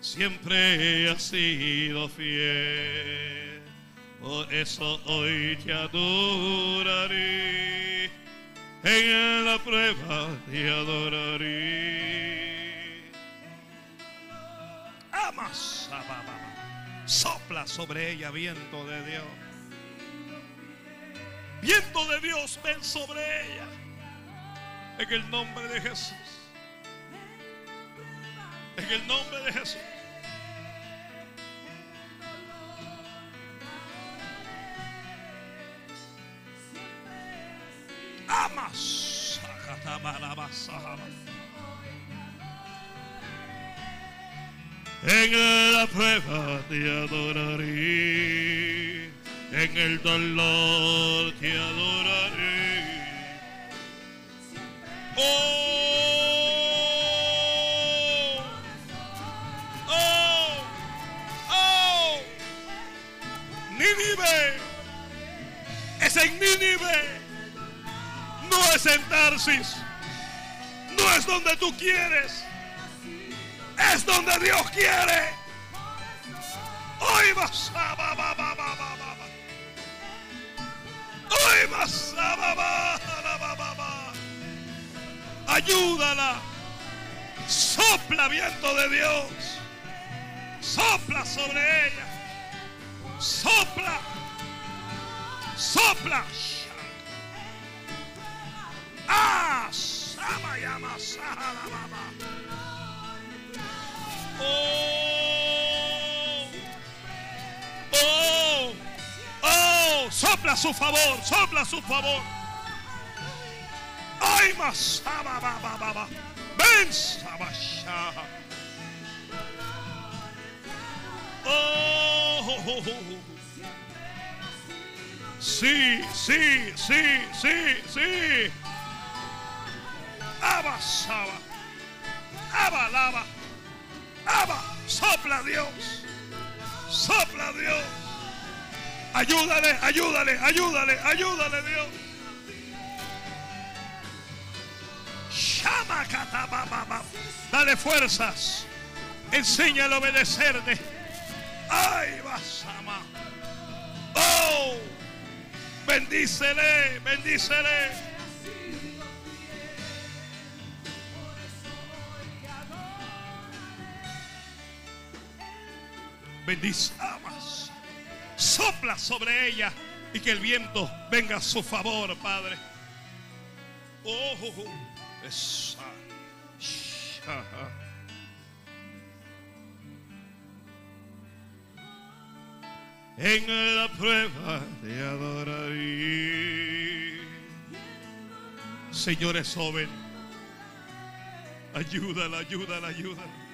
S1: Siempre has sido fiel. Por eso hoy te adoraré. En la prueba te adoraré. Amas. Sopla sobre ella viento de Dios. Viento de Dios, ven sobre ella. En el nombre de Jesús. En el nombre de Jesús. Amas. En la prueba te adoraré, en el dolor te adoraré. No es donde tú quieres. Es donde Dios quiere. Hoy vas a ba, ba, ba, ba, ba, ba. Hoy vas a ba, ba, ba, ba, ba, ba. Ayúdala. Sopla viento de Dios. Sopla sobre ella. Sopla. Sopla. Oh. Oh. Oh, sopla su favor, sopla su favor. Ay, más. Ven. Oh, oh, oh. Sí, sí, sí, sí, sí. Aba, sopla Dios. Sopla Dios. Ayúdale, ayúdale, ayúdale, ayúdale Dios. Dale fuerzas. Enséñale a obedecerte. Ay, basama. Oh, bendícele, bendícele. Bendizamos. Sopla sobre ella y que el viento venga a su favor, Padre. Oh, oh, oh. Esa. En la prueba te adoraré. Señor es joven. Ayúdala, ayúdala, ayúdala.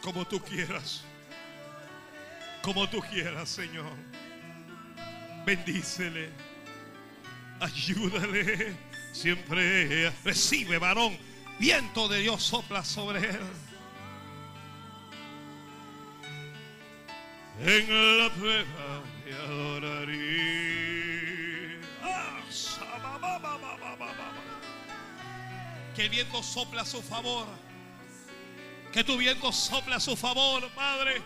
S1: Como tú quieras. Como tú quieras, Señor. Bendícele. Ayúdale. Siempre recibe, varón. Viento de Dios sopla sobre él. En la prueba te adoraré. Que el viento sopla a su favor. Que tu viento sopla a su favor, Padre.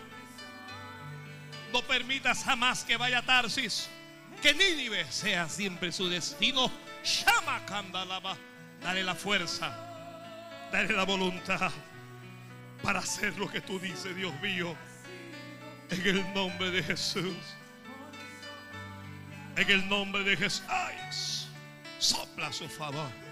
S1: No permitas jamás que vaya a Tarsis. Que Nínive sea siempre su destino. Llama Candalaba. Dale la fuerza. Dale la voluntad. Para hacer lo que tú dices, Dios mío. En el nombre de Jesús. En el nombre de Jesús. Sopla a su favor.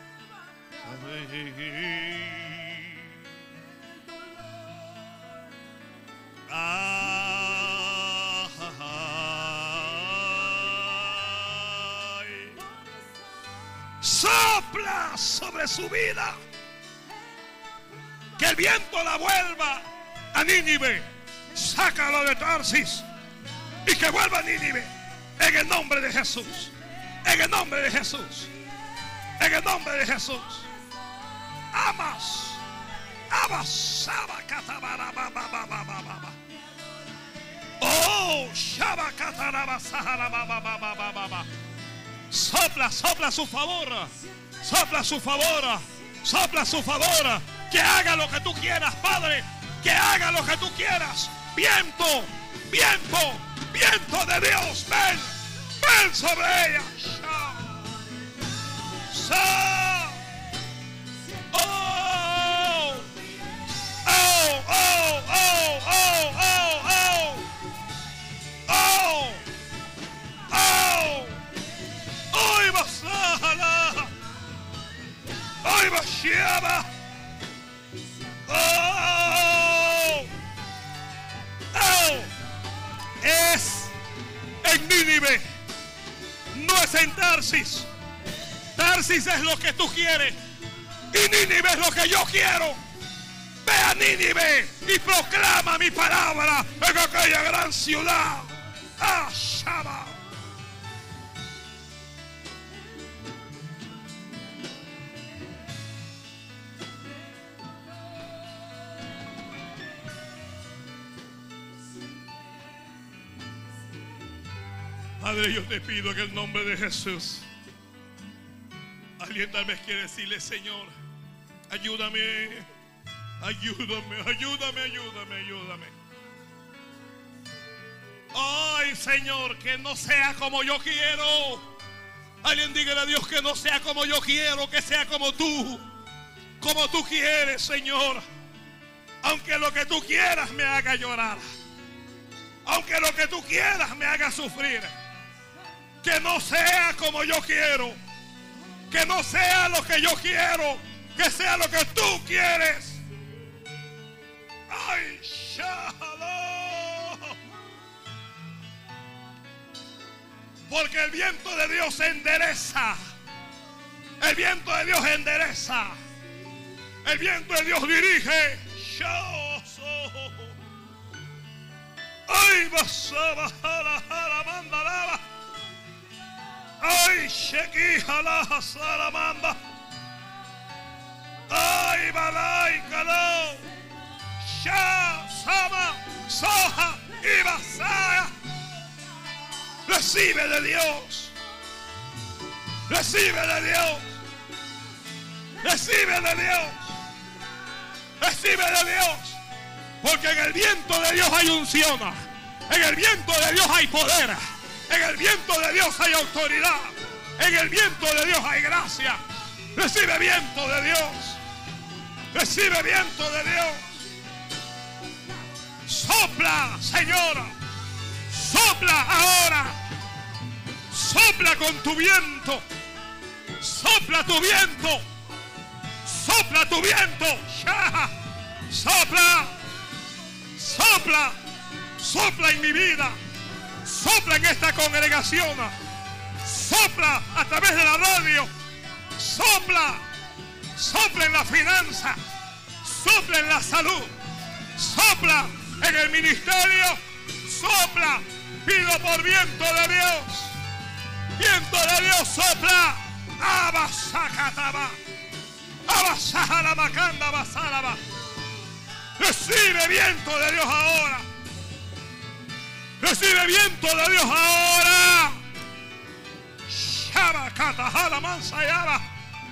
S1: Sopla sobre su vida. Que el viento la vuelva a Nínive. Sácalo de Tarsis. Y que vuelva a Nínive. En el nombre de Jesús. En el nombre de Jesús. En el nombre de Jesús. Amas. Amas. Oh. Sopla, sopla su favor. Sopla su favor. Sopla su favor. Que haga lo que tú quieras, Padre. Que haga lo que tú quieras. Viento, viento, viento de Dios. Ven, ven sobre ella. Oh, oh, oh, oh, oh. Oh, oh. Hoy basala. Hoy bashiaba. Oh, oh. Es en Nínive. No es en Tarsis. Tarsis es lo que tú quieres. Y Nínive es lo que yo quiero. Ve a Nínive y proclama mi palabra en aquella gran ciudad. Ah, Shaba. Padre, yo te pido en el nombre de Jesús. Alguien tal vez quiere decirle, Señor, ayúdame, ayúdame, ayúdame, ayúdame, ayúdame. Ay, Señor, que no sea como yo quiero. Alguien diga a Dios que no sea como yo quiero, que sea como tú. Como tú quieres, Señor. Aunque lo que tú quieras me haga llorar. Aunque lo que tú quieras me haga sufrir. Que no sea como yo quiero. Que no sea lo que yo quiero. Que sea lo que tú quieres. Ay, shalom. Porque el viento de Dios endereza. El viento de Dios endereza. El viento de Dios dirige. Ay, basaba, jala, jala, manda, lava. Ay, sheki, jala. Ay, balay, caló. Sha, sama, soja y basaya. Recibe de Dios. Recibe de Dios. Recibe de Dios. Recibe de Dios. Porque en el viento de Dios hay unción. En el viento de Dios hay poder. En el viento de Dios hay autoridad. En el viento de Dios hay gracia. Recibe viento de Dios. Recibe viento de Dios. Sopla, Señora. Sopla ahora. Sopla con tu viento. Sopla tu viento. Sopla tu viento. Ya. Sopla. Sopla. Sopla en mi vida. Sopla en esta congregación. Sopla a través de la radio. Sopla. Sopla en la finanza. Sopla en la salud. Sopla en el ministerio. Sopla. Pido por viento de Dios. Viento de Dios sopla. Abasacataba. Abasajala macanda basalaba. Recibe viento de Dios ahora. Recibe viento de Dios ahora. Shabakata jala mansa yaba.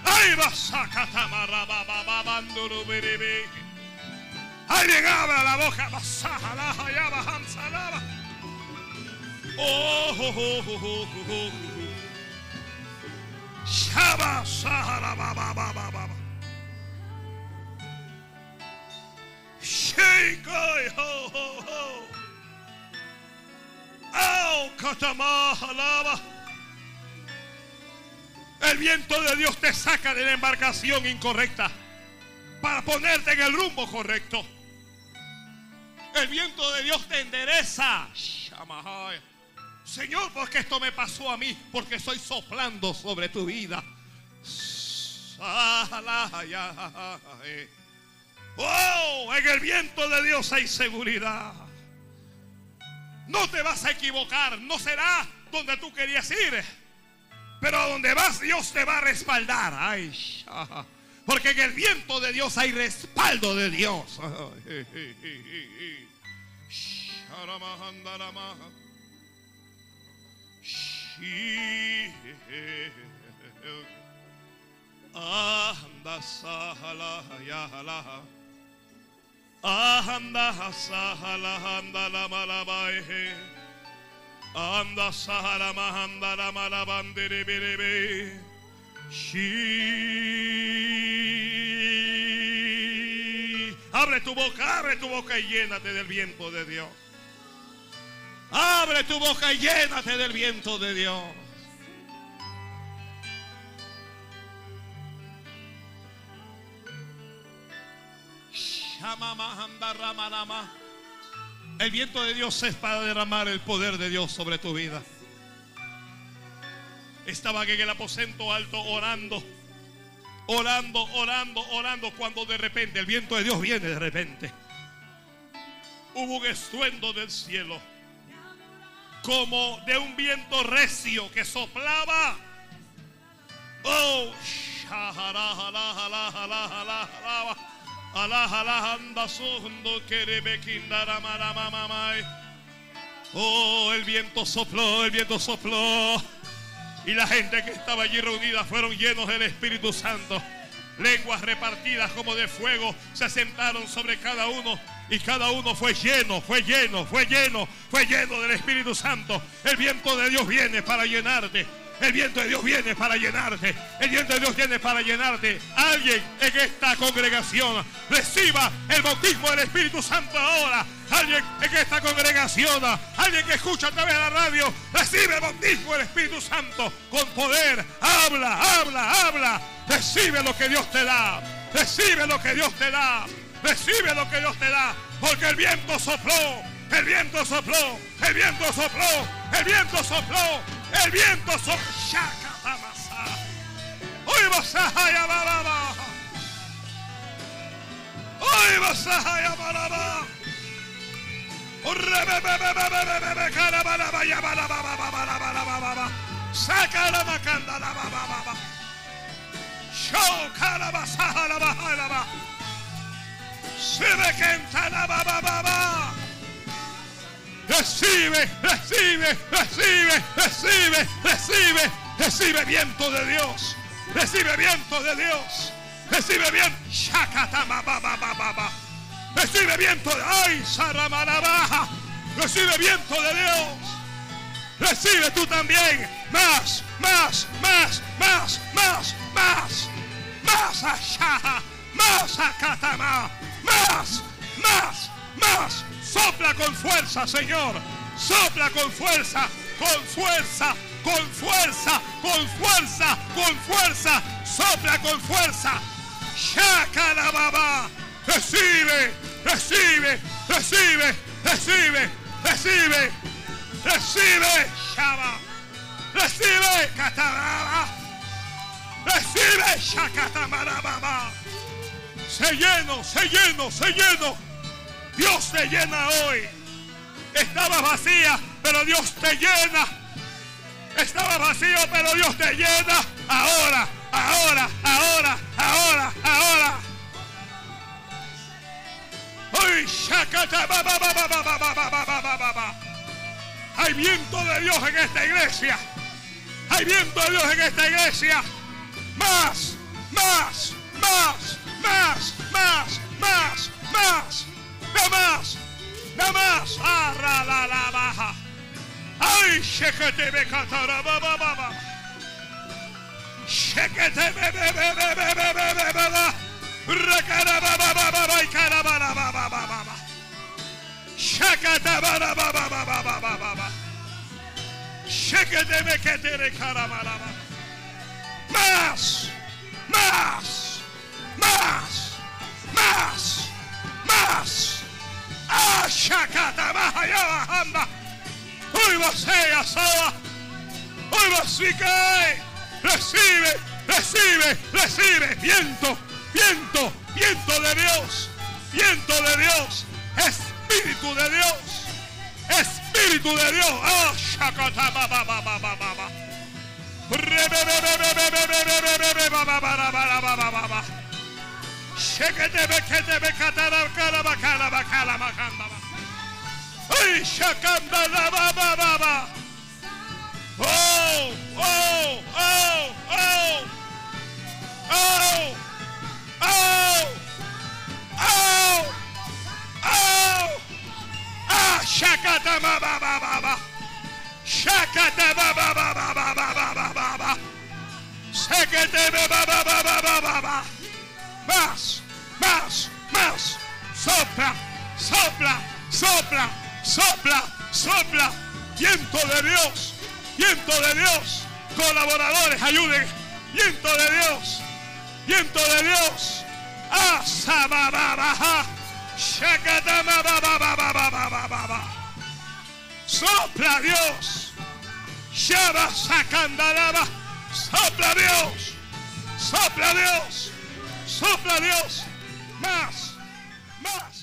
S1: Ay basakata marabababanduru biribi. Alguien abra la boca. Hamsalaba. Oh, oh, oh, oh, oh, oh, oh. Shaba sahara ba ba ba ba ba. Shake ho ho ho. Au. El viento de Dios te saca de la embarcación incorrecta para ponerte en el rumbo correcto. El viento de Dios te endereza. Señor, porque esto me pasó a mí, porque estoy soplando sobre tu vida. Oh, en el viento de Dios hay seguridad. No te vas a equivocar, no será donde tú querías ir, pero a donde vas Dios te va a respaldar. Ay, porque en el viento de Dios hay respaldo de Dios. Anda sahala ya hala. Anda sahala anda la malabae. Anda sahala mahanda la. Shi. Abre tu boca, abre tu boca y llénate del viento de Dios. Abre tu boca y llénate del viento de Dios. El viento de Dios es para derramar el poder de Dios sobre tu vida. Estaban en el aposento alto orando, orando, orando, orando, cuando de repente el viento de Dios viene de repente. Hubo un estruendo del cielo como de un viento recio que soplaba. Oh. Oh, el viento sopló, el viento sopló. Y la gente que estaba allí reunida fueron llenos del Espíritu Santo. Lenguas repartidas como de fuego se asentaron sobre cada uno y cada uno fue lleno, fue lleno, fue lleno, fue lleno del Espíritu Santo. El viento de Dios viene para llenarte. El viento de Dios viene para llenarte. El viento de Dios viene para llenarte. Alguien en esta congregación reciba el bautismo del Espíritu Santo ahora. Alguien en esta congregación, alguien que escucha a través de la radio, recibe el bautismo del Espíritu Santo con poder. Habla, habla, habla. Recibe lo que Dios te da. Recibe lo que Dios te da. Recibe lo que Dios te da. Porque el viento sopló. El viento sopló. El viento sopló. El viento sopló. El viento sopló. Hoy vas a Hoy vas a Saca la macanda la baba. Show la baja la baja. Recibe, recibe, recibe, recibe, recibe, recibe viento de Dios. Recibe viento de Dios. Recibe viento. Recibe viento de ay, baja. Recibe viento de Dios. Recibe tú también. Más, más, más, más, más, más. Más allá más más, más, más. Sopla con fuerza, Señor. Sopla con fuerza, con fuerza, con fuerza, con fuerza, con fuerza. Sopla con fuerza. baba. Recibe, recibe, recibe, recibe, recibe, recibe. Shaba. Recibe, cataraba. Recibe, shakatamarababa. Se lleno, se lleno, se lleno. Dios te llena hoy. Estaba vacía, pero Dios te llena. Estaba vacío, pero Dios te llena. Ahora, ahora, ahora, ahora, ahora. Hoy, Hay viento de Dios en esta iglesia. Hay viento de Dios en esta iglesia. Más, más, más, más, más, más, más, no más, no más. Arra la la baja. Ay, shekete me catara ba ba ba ba. Shekete me be be be be be be be be ba. Rekara ba ba ba ba ba ikara ba ba ba ba ba ba. Shekete ba ba ba ba ba ba ba ba ba. Shekete me ketere kara ba ba. Más, más más, más, más. Ashakata más allá bajamba. Uy, vos asaba. Uy, vos cae. Recibe, recibe, recibe. Viento, viento, viento de Dios. Viento de Dios. Espíritu de Dios. Espíritu de Dios. Ashakata ba ba. Şekedebe kedebe kadara kara bakala bakala bakanda bak. Ay şakanda da baba baba. Oh oh oh oh. Oh oh oh oh. Ah şakada baba baba baba. Şakada baba baba baba baba baba. Şakada baba baba baba baba. Más, más, más. Sopla, sopla, sopla, sopla, sopla. Viento de Dios, viento de Dios. Colaboradores, ayuden. Viento de Dios, viento de Dios. Sopla Dios. Shaba sacandalaba. Sopla Dios. Sopla Dios. Sopla Dios. Más. Más.